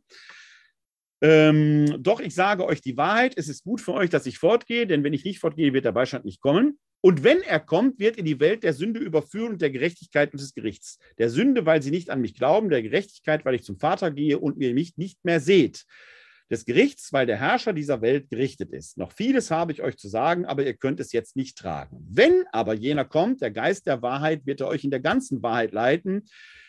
Ähm, doch ich sage euch die Wahrheit, es ist gut für euch, dass ich fortgehe, denn wenn ich nicht fortgehe, wird der Beistand nicht kommen. Und wenn er kommt, wird in die Welt der Sünde überführen und der Gerechtigkeit und des Gerichts. Der Sünde, weil sie nicht an mich glauben, der Gerechtigkeit, weil ich zum Vater gehe und mir mich nicht mehr seht. Des Gerichts, weil der Herrscher dieser Welt gerichtet ist. Noch vieles habe ich euch zu sagen, aber ihr könnt es jetzt nicht tragen. Wenn aber jener kommt, der Geist der Wahrheit, wird er euch in der ganzen Wahrheit leiten,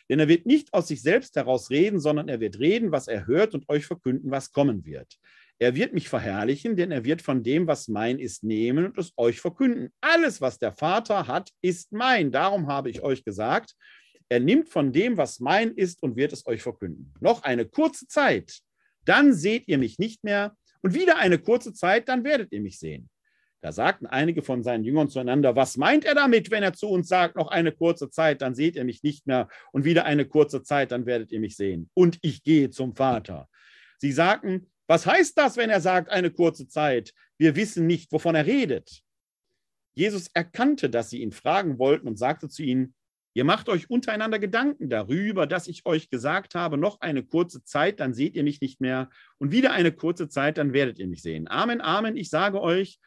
denn er wird nicht aus sich selbst heraus reden, sondern er wird reden, was er hört und euch verkünden, was kommen wird. Er wird mich verherrlichen, denn er wird von dem, was mein ist, nehmen und es euch verkünden. Alles, was der Vater hat, ist mein. Darum habe ich euch gesagt, er nimmt von dem, was mein ist, und wird es euch verkünden. Noch eine kurze Zeit, dann seht ihr mich nicht mehr. Und wieder eine kurze Zeit, dann werdet ihr mich sehen. Da sagten einige von seinen Jüngern zueinander, was meint er damit, wenn er zu uns sagt, noch eine kurze Zeit, dann seht ihr mich nicht mehr und wieder eine kurze Zeit, dann werdet ihr mich sehen. Und ich gehe zum Vater. Sie sagten, was heißt das, wenn er sagt, eine kurze Zeit? Wir wissen nicht, wovon er redet. Jesus erkannte, dass sie ihn fragen wollten und sagte zu ihnen, ihr macht euch untereinander Gedanken darüber, dass ich euch gesagt habe, noch eine kurze Zeit, dann seht ihr mich nicht mehr und wieder eine kurze Zeit, dann werdet ihr mich sehen. Amen, Amen, ich sage euch,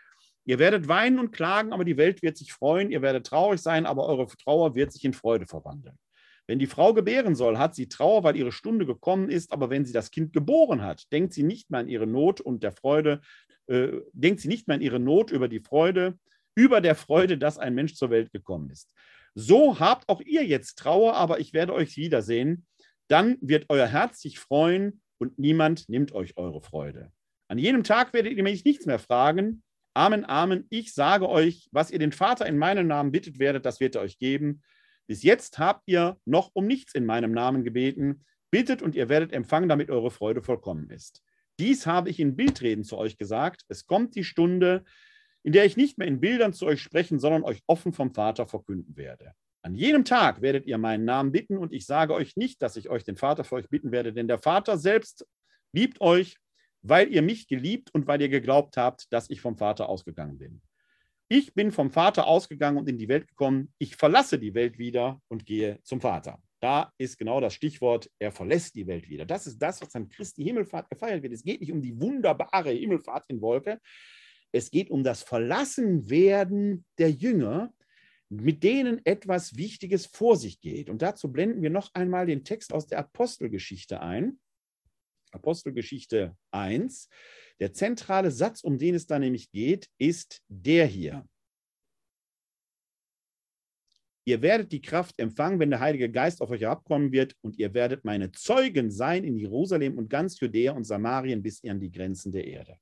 Ihr werdet weinen und klagen, aber die Welt wird sich freuen. Ihr werdet traurig sein, aber eure Trauer wird sich in Freude verwandeln. Wenn die Frau gebären soll, hat sie Trauer, weil ihre Stunde gekommen ist, aber wenn sie das Kind geboren hat, denkt sie nicht mehr an ihre Not und der Freude, äh, denkt sie nicht mehr an ihre Not über die Freude, über der Freude, dass ein Mensch zur Welt gekommen ist. So habt auch ihr jetzt Trauer, aber ich werde euch wiedersehen. Dann wird euer Herz sich freuen und niemand nimmt euch eure Freude. An jenem Tag werdet ihr mich nichts mehr fragen. Amen, Amen. Ich sage euch, was ihr den Vater in meinem Namen bittet werdet, das wird er euch geben. Bis jetzt habt ihr noch um nichts in meinem Namen gebeten. Bittet und ihr werdet empfangen, damit eure Freude vollkommen ist. Dies habe ich in Bildreden zu euch gesagt. Es kommt die Stunde, in der ich nicht mehr in Bildern zu euch sprechen, sondern euch offen vom Vater verkünden werde. An jenem Tag werdet ihr meinen Namen bitten und ich sage euch nicht, dass ich euch den Vater für euch bitten werde, denn der Vater selbst liebt euch, weil ihr mich geliebt und weil ihr geglaubt habt, dass ich vom Vater ausgegangen bin. Ich bin vom Vater ausgegangen und in die Welt gekommen. Ich verlasse die Welt wieder und gehe zum Vater. Da ist genau das Stichwort, er verlässt die Welt wieder. Das ist das, was an Christi Himmelfahrt gefeiert wird. Es geht nicht um die wunderbare Himmelfahrt in Wolke. Es geht um das Verlassenwerden der Jünger, mit denen etwas Wichtiges vor sich geht. Und dazu blenden wir noch einmal den Text aus der Apostelgeschichte ein. Apostelgeschichte 1. Der zentrale Satz, um den es da nämlich geht, ist der hier. Ihr werdet die Kraft empfangen, wenn der Heilige Geist auf euch herabkommen wird, und ihr werdet meine Zeugen sein in Jerusalem und ganz Judäa und Samarien bis an die Grenzen der Erde.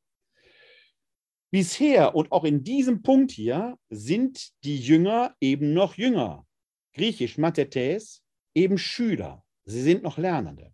Bisher und auch in diesem Punkt hier sind die Jünger eben noch Jünger. Griechisch Mathetes, eben Schüler. Sie sind noch Lernende.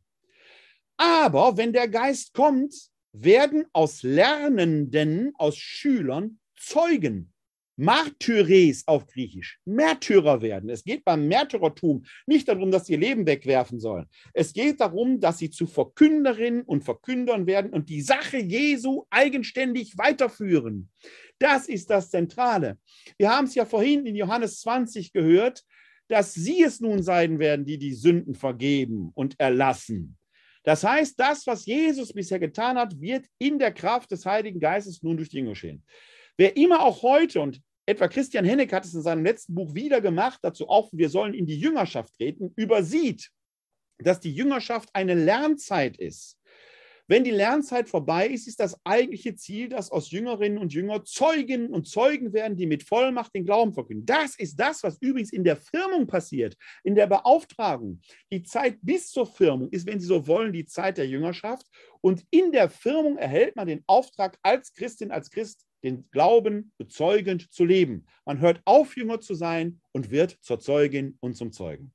Aber wenn der Geist kommt, werden aus Lernenden, aus Schülern Zeugen, Martyres auf Griechisch, Märtyrer werden. Es geht beim Märtyrertum nicht darum, dass sie ihr Leben wegwerfen sollen. Es geht darum, dass sie zu Verkünderinnen und Verkündern werden und die Sache Jesu eigenständig weiterführen. Das ist das Zentrale. Wir haben es ja vorhin in Johannes 20 gehört, dass sie es nun sein werden, die die Sünden vergeben und erlassen. Das heißt, das, was Jesus bisher getan hat, wird in der Kraft des Heiligen Geistes nun durch die Jünger geschehen. Wer immer auch heute, und etwa Christian Henneck hat es in seinem letzten Buch wieder gemacht, dazu auch, wir sollen in die Jüngerschaft treten, übersieht, dass die Jüngerschaft eine Lernzeit ist. Wenn die Lernzeit vorbei ist, ist das eigentliche Ziel, dass aus Jüngerinnen und Jünger Zeuginnen und Zeugen werden, die mit Vollmacht den Glauben verkünden. Das ist das, was übrigens in der Firmung passiert, in der Beauftragung. Die Zeit bis zur Firmung ist, wenn Sie so wollen, die Zeit der Jüngerschaft. Und in der Firmung erhält man den Auftrag, als Christin, als Christ den Glauben bezeugend zu leben. Man hört auf, Jünger zu sein und wird zur Zeugin und zum Zeugen.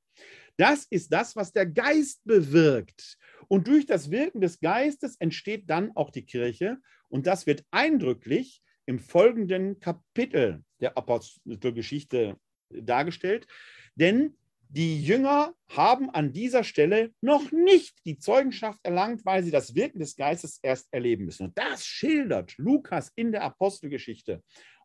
Das ist das, was der Geist bewirkt. Und durch das Wirken des Geistes entsteht dann auch die Kirche. Und das wird eindrücklich im folgenden Kapitel der Apostelgeschichte dargestellt. Denn die Jünger haben an dieser Stelle noch nicht die Zeugenschaft erlangt, weil sie das Wirken des Geistes erst erleben müssen. Und das schildert Lukas in der Apostelgeschichte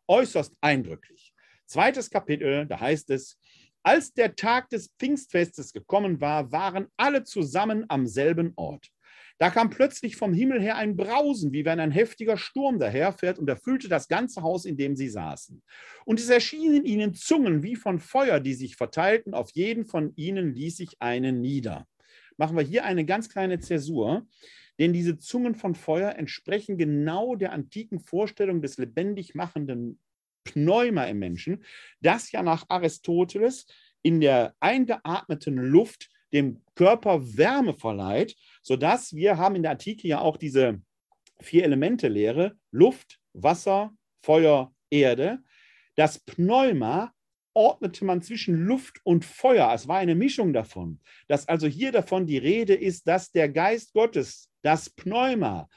äußerst eindrücklich. Zweites Kapitel, da heißt es, als der Tag des Pfingstfestes gekommen war, waren alle zusammen am selben Ort. Da kam plötzlich vom Himmel her ein Brausen, wie wenn ein heftiger Sturm daherfährt und erfüllte das ganze Haus, in dem sie saßen. Und es erschienen ihnen Zungen wie von Feuer, die sich verteilten. Auf jeden von ihnen ließ sich eine nieder. Machen wir hier eine ganz kleine Zäsur, denn diese Zungen von Feuer entsprechen genau der antiken Vorstellung des lebendig machenden Pneuma im Menschen, das ja nach Aristoteles in der eingeatmeten Luft dem Körper Wärme verleiht, sodass wir haben in der Antike ja auch diese vier Elemente-Lehre, Luft, Wasser, Feuer, Erde. Das Pneuma ordnete man zwischen Luft und Feuer. Es war eine Mischung davon. Dass also hier davon die Rede ist, dass der Geist Gottes, das Pneuma,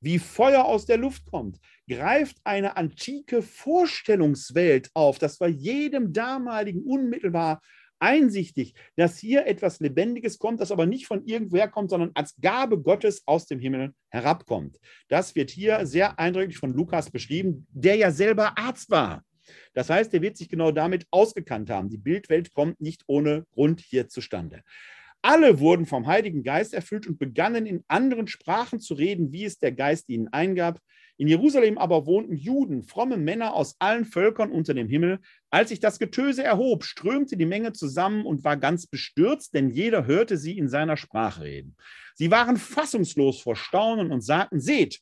wie Feuer aus der Luft kommt, greift eine antike Vorstellungswelt auf. Das war jedem damaligen unmittelbar einsichtig, dass hier etwas Lebendiges kommt, das aber nicht von irgendwoher kommt, sondern als Gabe Gottes aus dem Himmel herabkommt. Das wird hier sehr eindrücklich von Lukas beschrieben, der ja selber Arzt war. Das heißt, er wird sich genau damit ausgekannt haben. Die Bildwelt kommt nicht ohne Grund hier zustande. Alle wurden vom Heiligen Geist erfüllt und begannen in anderen Sprachen zu reden, wie es der Geist ihnen eingab. In Jerusalem aber wohnten Juden, fromme Männer aus allen Völkern unter dem Himmel. Als sich das Getöse erhob, strömte die Menge zusammen und war ganz bestürzt, denn jeder hörte sie in seiner Sprache reden. Sie waren fassungslos vor Staunen und sagten, seht,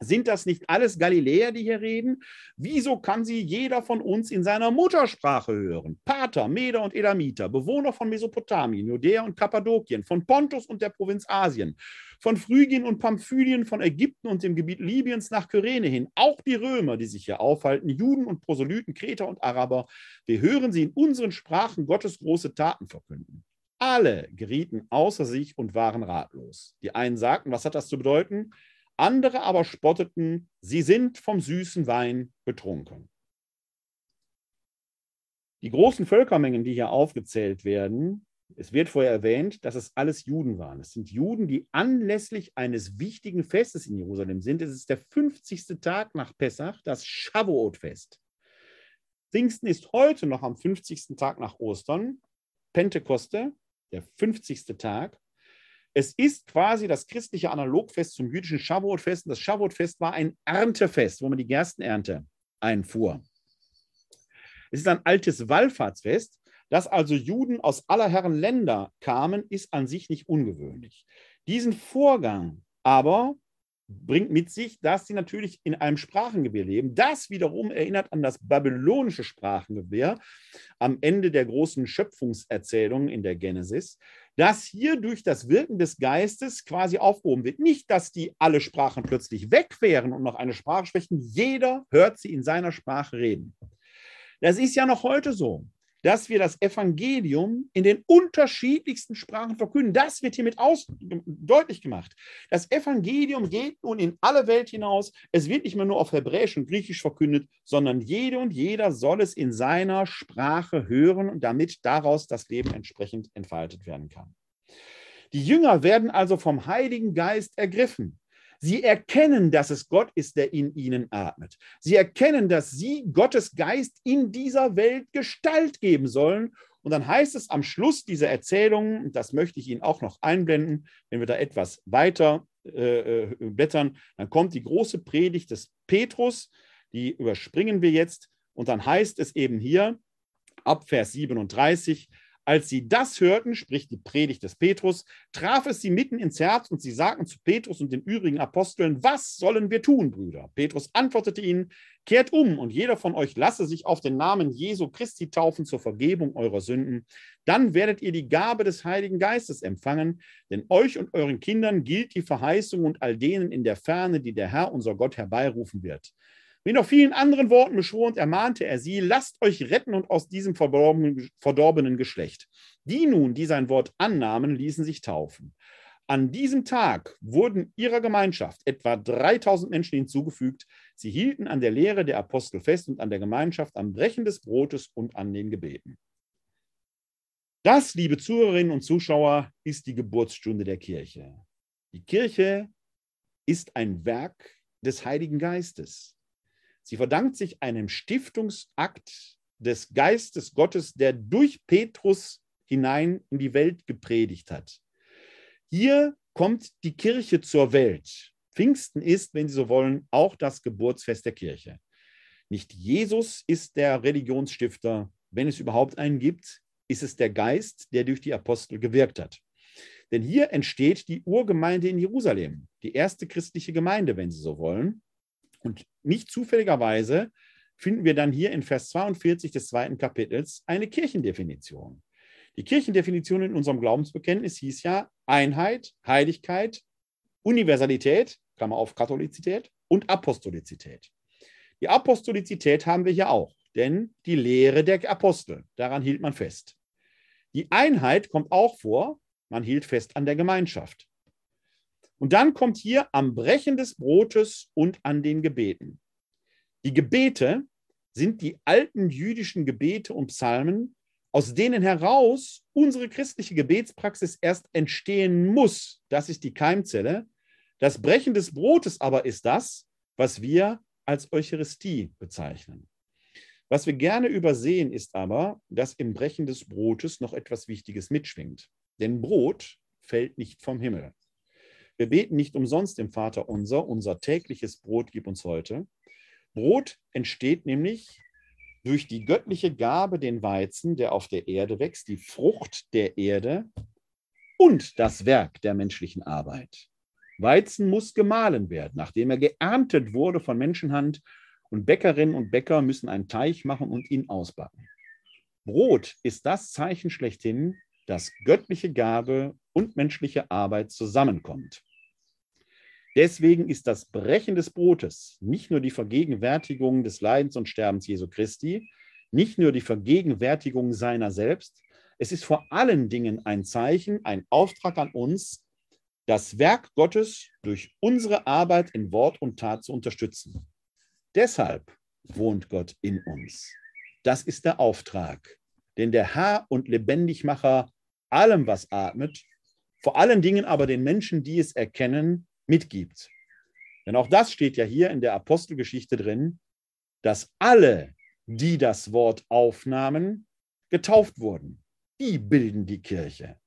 Sind das nicht alles Galiläer, die hier reden? Wieso kann sie jeder von uns in seiner Muttersprache hören? Pater, Meder und Elamiter, Bewohner von Mesopotamien, Judäa und Kappadokien, von Pontus und der Provinz Asien, von Phrygien und Pamphylien, von Ägypten und dem Gebiet Libyens nach Kyrene hin, auch die Römer, die sich hier aufhalten, Juden und Proselyten, Kreter und Araber, wir hören sie in unseren Sprachen Gottes große Taten verkünden. Alle gerieten außer sich und waren ratlos. Die einen sagten, was hat das zu bedeuten? Andere aber spotteten, sie sind vom süßen Wein betrunken. Die großen Völkermengen, die hier aufgezählt werden, es wird vorher erwähnt, dass es alles Juden waren. Es sind Juden, die anlässlich eines wichtigen Festes in Jerusalem sind. Es ist der 50. Tag nach Pessach, das Shavuot-Fest. Pfingsten ist heute noch am 50. Tag nach Ostern, Pentekoste, der 50. Tag. Es ist quasi das christliche Analogfest zum jüdischen Shavuot-Fest. Das Shavuot-Fest war ein Erntefest, wo man die Gerstenernte einfuhr. Es ist ein altes Wallfahrtsfest. Dass also Juden aus aller Herren Länder kamen, ist an sich nicht ungewöhnlich. Diesen Vorgang aber bringt mit sich, dass sie natürlich in einem Sprachengewehr leben. Das wiederum erinnert an das babylonische Sprachengewehr am Ende der großen Schöpfungserzählung in der Genesis, das hier durch das Wirken des Geistes quasi aufgehoben wird. Nicht, dass die alle Sprachen plötzlich weg wären und noch eine Sprache sprechen. Jeder hört sie in seiner Sprache reden. Das ist ja noch heute so dass wir das Evangelium in den unterschiedlichsten Sprachen verkünden. Das wird hiermit aus, deutlich gemacht. Das Evangelium geht nun in alle Welt hinaus. Es wird nicht mehr nur auf Hebräisch und Griechisch verkündet, sondern jede und jeder soll es in seiner Sprache hören, damit daraus das Leben entsprechend entfaltet werden kann. Die Jünger werden also vom Heiligen Geist ergriffen. Sie erkennen, dass es Gott ist, der in ihnen atmet. Sie erkennen, dass sie Gottes Geist in dieser Welt Gestalt geben sollen. Und dann heißt es am Schluss dieser Erzählung, das möchte ich Ihnen auch noch einblenden, wenn wir da etwas weiter äh, äh blättern, dann kommt die große Predigt des Petrus, die überspringen wir jetzt. Und dann heißt es eben hier, ab Vers 37, als sie das hörten, spricht die Predigt des Petrus, traf es sie mitten ins Herz und sie sagten zu Petrus und den übrigen Aposteln, was sollen wir tun, Brüder? Petrus antwortete ihnen, kehrt um und jeder von euch lasse sich auf den Namen Jesu Christi taufen zur Vergebung eurer Sünden. Dann werdet ihr die Gabe des Heiligen Geistes empfangen, denn euch und euren Kindern gilt die Verheißung und all denen in der Ferne, die der Herr, unser Gott, herbeirufen wird. Mit noch vielen anderen Worten beschwor und ermahnte er sie, lasst euch retten und aus diesem verdorbenen Geschlecht. Die nun, die sein Wort annahmen, ließen sich taufen. An diesem Tag wurden ihrer Gemeinschaft etwa 3000 Menschen hinzugefügt. Sie hielten an der Lehre der Apostel fest und an der Gemeinschaft, am Brechen des Brotes und an den Gebeten. Das, liebe Zuhörerinnen und Zuschauer, ist die Geburtsstunde der Kirche. Die Kirche ist ein Werk des Heiligen Geistes. Sie verdankt sich einem Stiftungsakt des Geistes Gottes, der durch Petrus hinein in die Welt gepredigt hat. Hier kommt die Kirche zur Welt. Pfingsten ist, wenn Sie so wollen, auch das Geburtsfest der Kirche. Nicht Jesus ist der Religionsstifter, wenn es überhaupt einen gibt, ist es der Geist, der durch die Apostel gewirkt hat. Denn hier entsteht die Urgemeinde in Jerusalem, die erste christliche Gemeinde, wenn Sie so wollen. Und nicht zufälligerweise finden wir dann hier in Vers 42 des zweiten Kapitels eine Kirchendefinition. Die Kirchendefinition in unserem Glaubensbekenntnis hieß ja Einheit, Heiligkeit, Universalität, Klammer auf Katholizität und Apostolizität. Die Apostolizität haben wir hier auch, denn die Lehre der Apostel, daran hielt man fest. Die Einheit kommt auch vor, man hielt fest an der Gemeinschaft. Und dann kommt hier am Brechen des Brotes und an den Gebeten. Die Gebete sind die alten jüdischen Gebete und Psalmen, aus denen heraus unsere christliche Gebetspraxis erst entstehen muss. Das ist die Keimzelle. Das Brechen des Brotes aber ist das, was wir als Eucharistie bezeichnen. Was wir gerne übersehen, ist aber, dass im Brechen des Brotes noch etwas Wichtiges mitschwingt. Denn Brot fällt nicht vom Himmel. Wir beten nicht umsonst im Vater unser, unser tägliches Brot gib uns heute. Brot entsteht nämlich durch die göttliche Gabe den Weizen, der auf der Erde wächst, die Frucht der Erde und das Werk der menschlichen Arbeit. Weizen muss gemahlen werden, nachdem er geerntet wurde von Menschenhand. Und Bäckerinnen und Bäcker müssen einen Teich machen und ihn ausbacken. Brot ist das Zeichen schlechthin, dass göttliche Gabe und menschliche Arbeit zusammenkommt. Deswegen ist das Brechen des Brotes nicht nur die Vergegenwärtigung des Leidens und Sterbens Jesu Christi, nicht nur die Vergegenwärtigung seiner selbst, es ist vor allen Dingen ein Zeichen, ein Auftrag an uns, das Werk Gottes durch unsere Arbeit in Wort und Tat zu unterstützen. Deshalb wohnt Gott in uns. Das ist der Auftrag, den der Herr und Lebendigmacher allem, was atmet, vor allen Dingen aber den Menschen, die es erkennen, mitgibt. Denn auch das steht ja hier in der Apostelgeschichte drin, dass alle, die das Wort aufnahmen, getauft wurden. Die bilden die Kirche.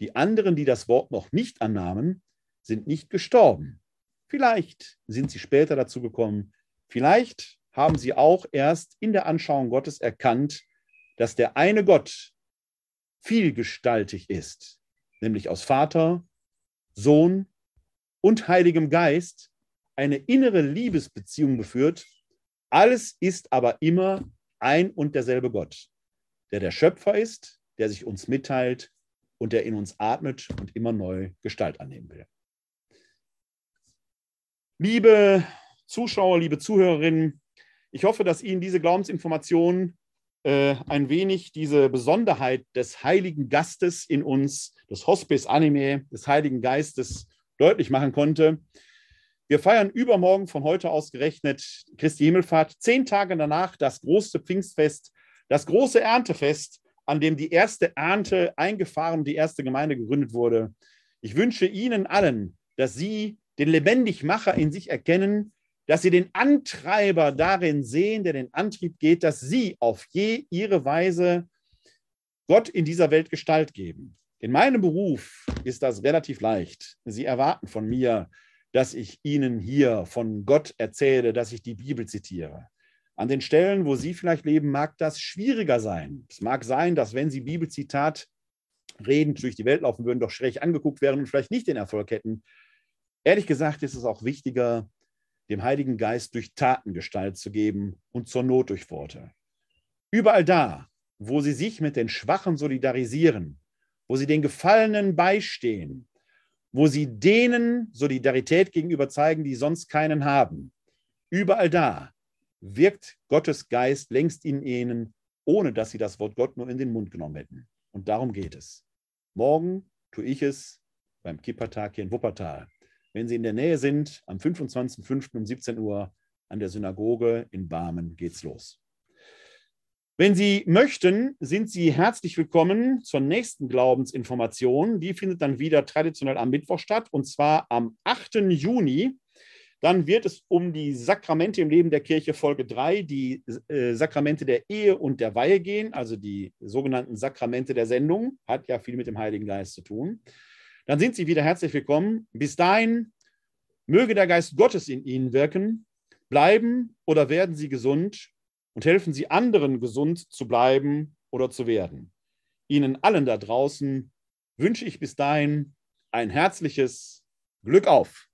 Die anderen, die das Wort noch nicht annahmen, sind nicht gestorben. Vielleicht sind sie später dazu gekommen. Vielleicht haben sie auch erst in der Anschauung Gottes erkannt, dass der eine Gott vielgestaltig ist, nämlich aus Vater, Sohn und Heiligem Geist eine innere Liebesbeziehung beführt. Alles ist aber immer ein und derselbe Gott, der der Schöpfer ist, der sich uns mitteilt und der in uns atmet und immer neu Gestalt annehmen will. Liebe Zuschauer, liebe Zuhörerinnen, ich hoffe, dass Ihnen diese Glaubensinformation äh, ein wenig diese Besonderheit des Heiligen Gastes in uns, des Hospice Anime, des Heiligen Geistes deutlich machen konnte. Wir feiern übermorgen von heute aus gerechnet Christi Himmelfahrt, zehn Tage danach das große Pfingstfest, das große Erntefest, an dem die erste Ernte eingefahren, die erste Gemeinde gegründet wurde. Ich wünsche Ihnen allen, dass Sie den Lebendigmacher in sich erkennen, dass Sie den Antreiber darin sehen, der den Antrieb geht, dass Sie auf je Ihre Weise Gott in dieser Welt Gestalt geben. In meinem Beruf ist das relativ leicht. Sie erwarten von mir, dass ich Ihnen hier von Gott erzähle, dass ich die Bibel zitiere. An den Stellen, wo Sie vielleicht leben, mag das schwieriger sein. Es mag sein, dass wenn Sie Bibelzitat redend durch die Welt laufen würden, doch schräg angeguckt wären und vielleicht nicht den Erfolg hätten. Ehrlich gesagt ist es auch wichtiger, dem Heiligen Geist durch Taten Gestalt zu geben und zur Not durch Worte. Überall da, wo Sie sich mit den Schwachen solidarisieren, wo sie den Gefallenen beistehen, wo sie denen Solidarität gegenüber zeigen, die sonst keinen haben. Überall da wirkt Gottes Geist längst in ihnen, ohne dass sie das Wort Gott nur in den Mund genommen hätten. Und darum geht es. Morgen tue ich es beim Kippertag hier in Wuppertal. Wenn Sie in der Nähe sind, am 25.05. um 17 Uhr an der Synagoge in Barmen geht's los. Wenn Sie möchten, sind Sie herzlich willkommen zur nächsten Glaubensinformation. Die findet dann wieder traditionell am Mittwoch statt, und zwar am 8. Juni. Dann wird es um die Sakramente im Leben der Kirche Folge 3, die äh, Sakramente der Ehe und der Weihe gehen, also die sogenannten Sakramente der Sendung. Hat ja viel mit dem Heiligen Geist zu tun. Dann sind Sie wieder herzlich willkommen. Bis dahin möge der Geist Gottes in Ihnen wirken. Bleiben oder werden Sie gesund und helfen Sie anderen, gesund zu bleiben oder zu werden. Ihnen allen da draußen wünsche ich bis dahin ein herzliches Glück auf.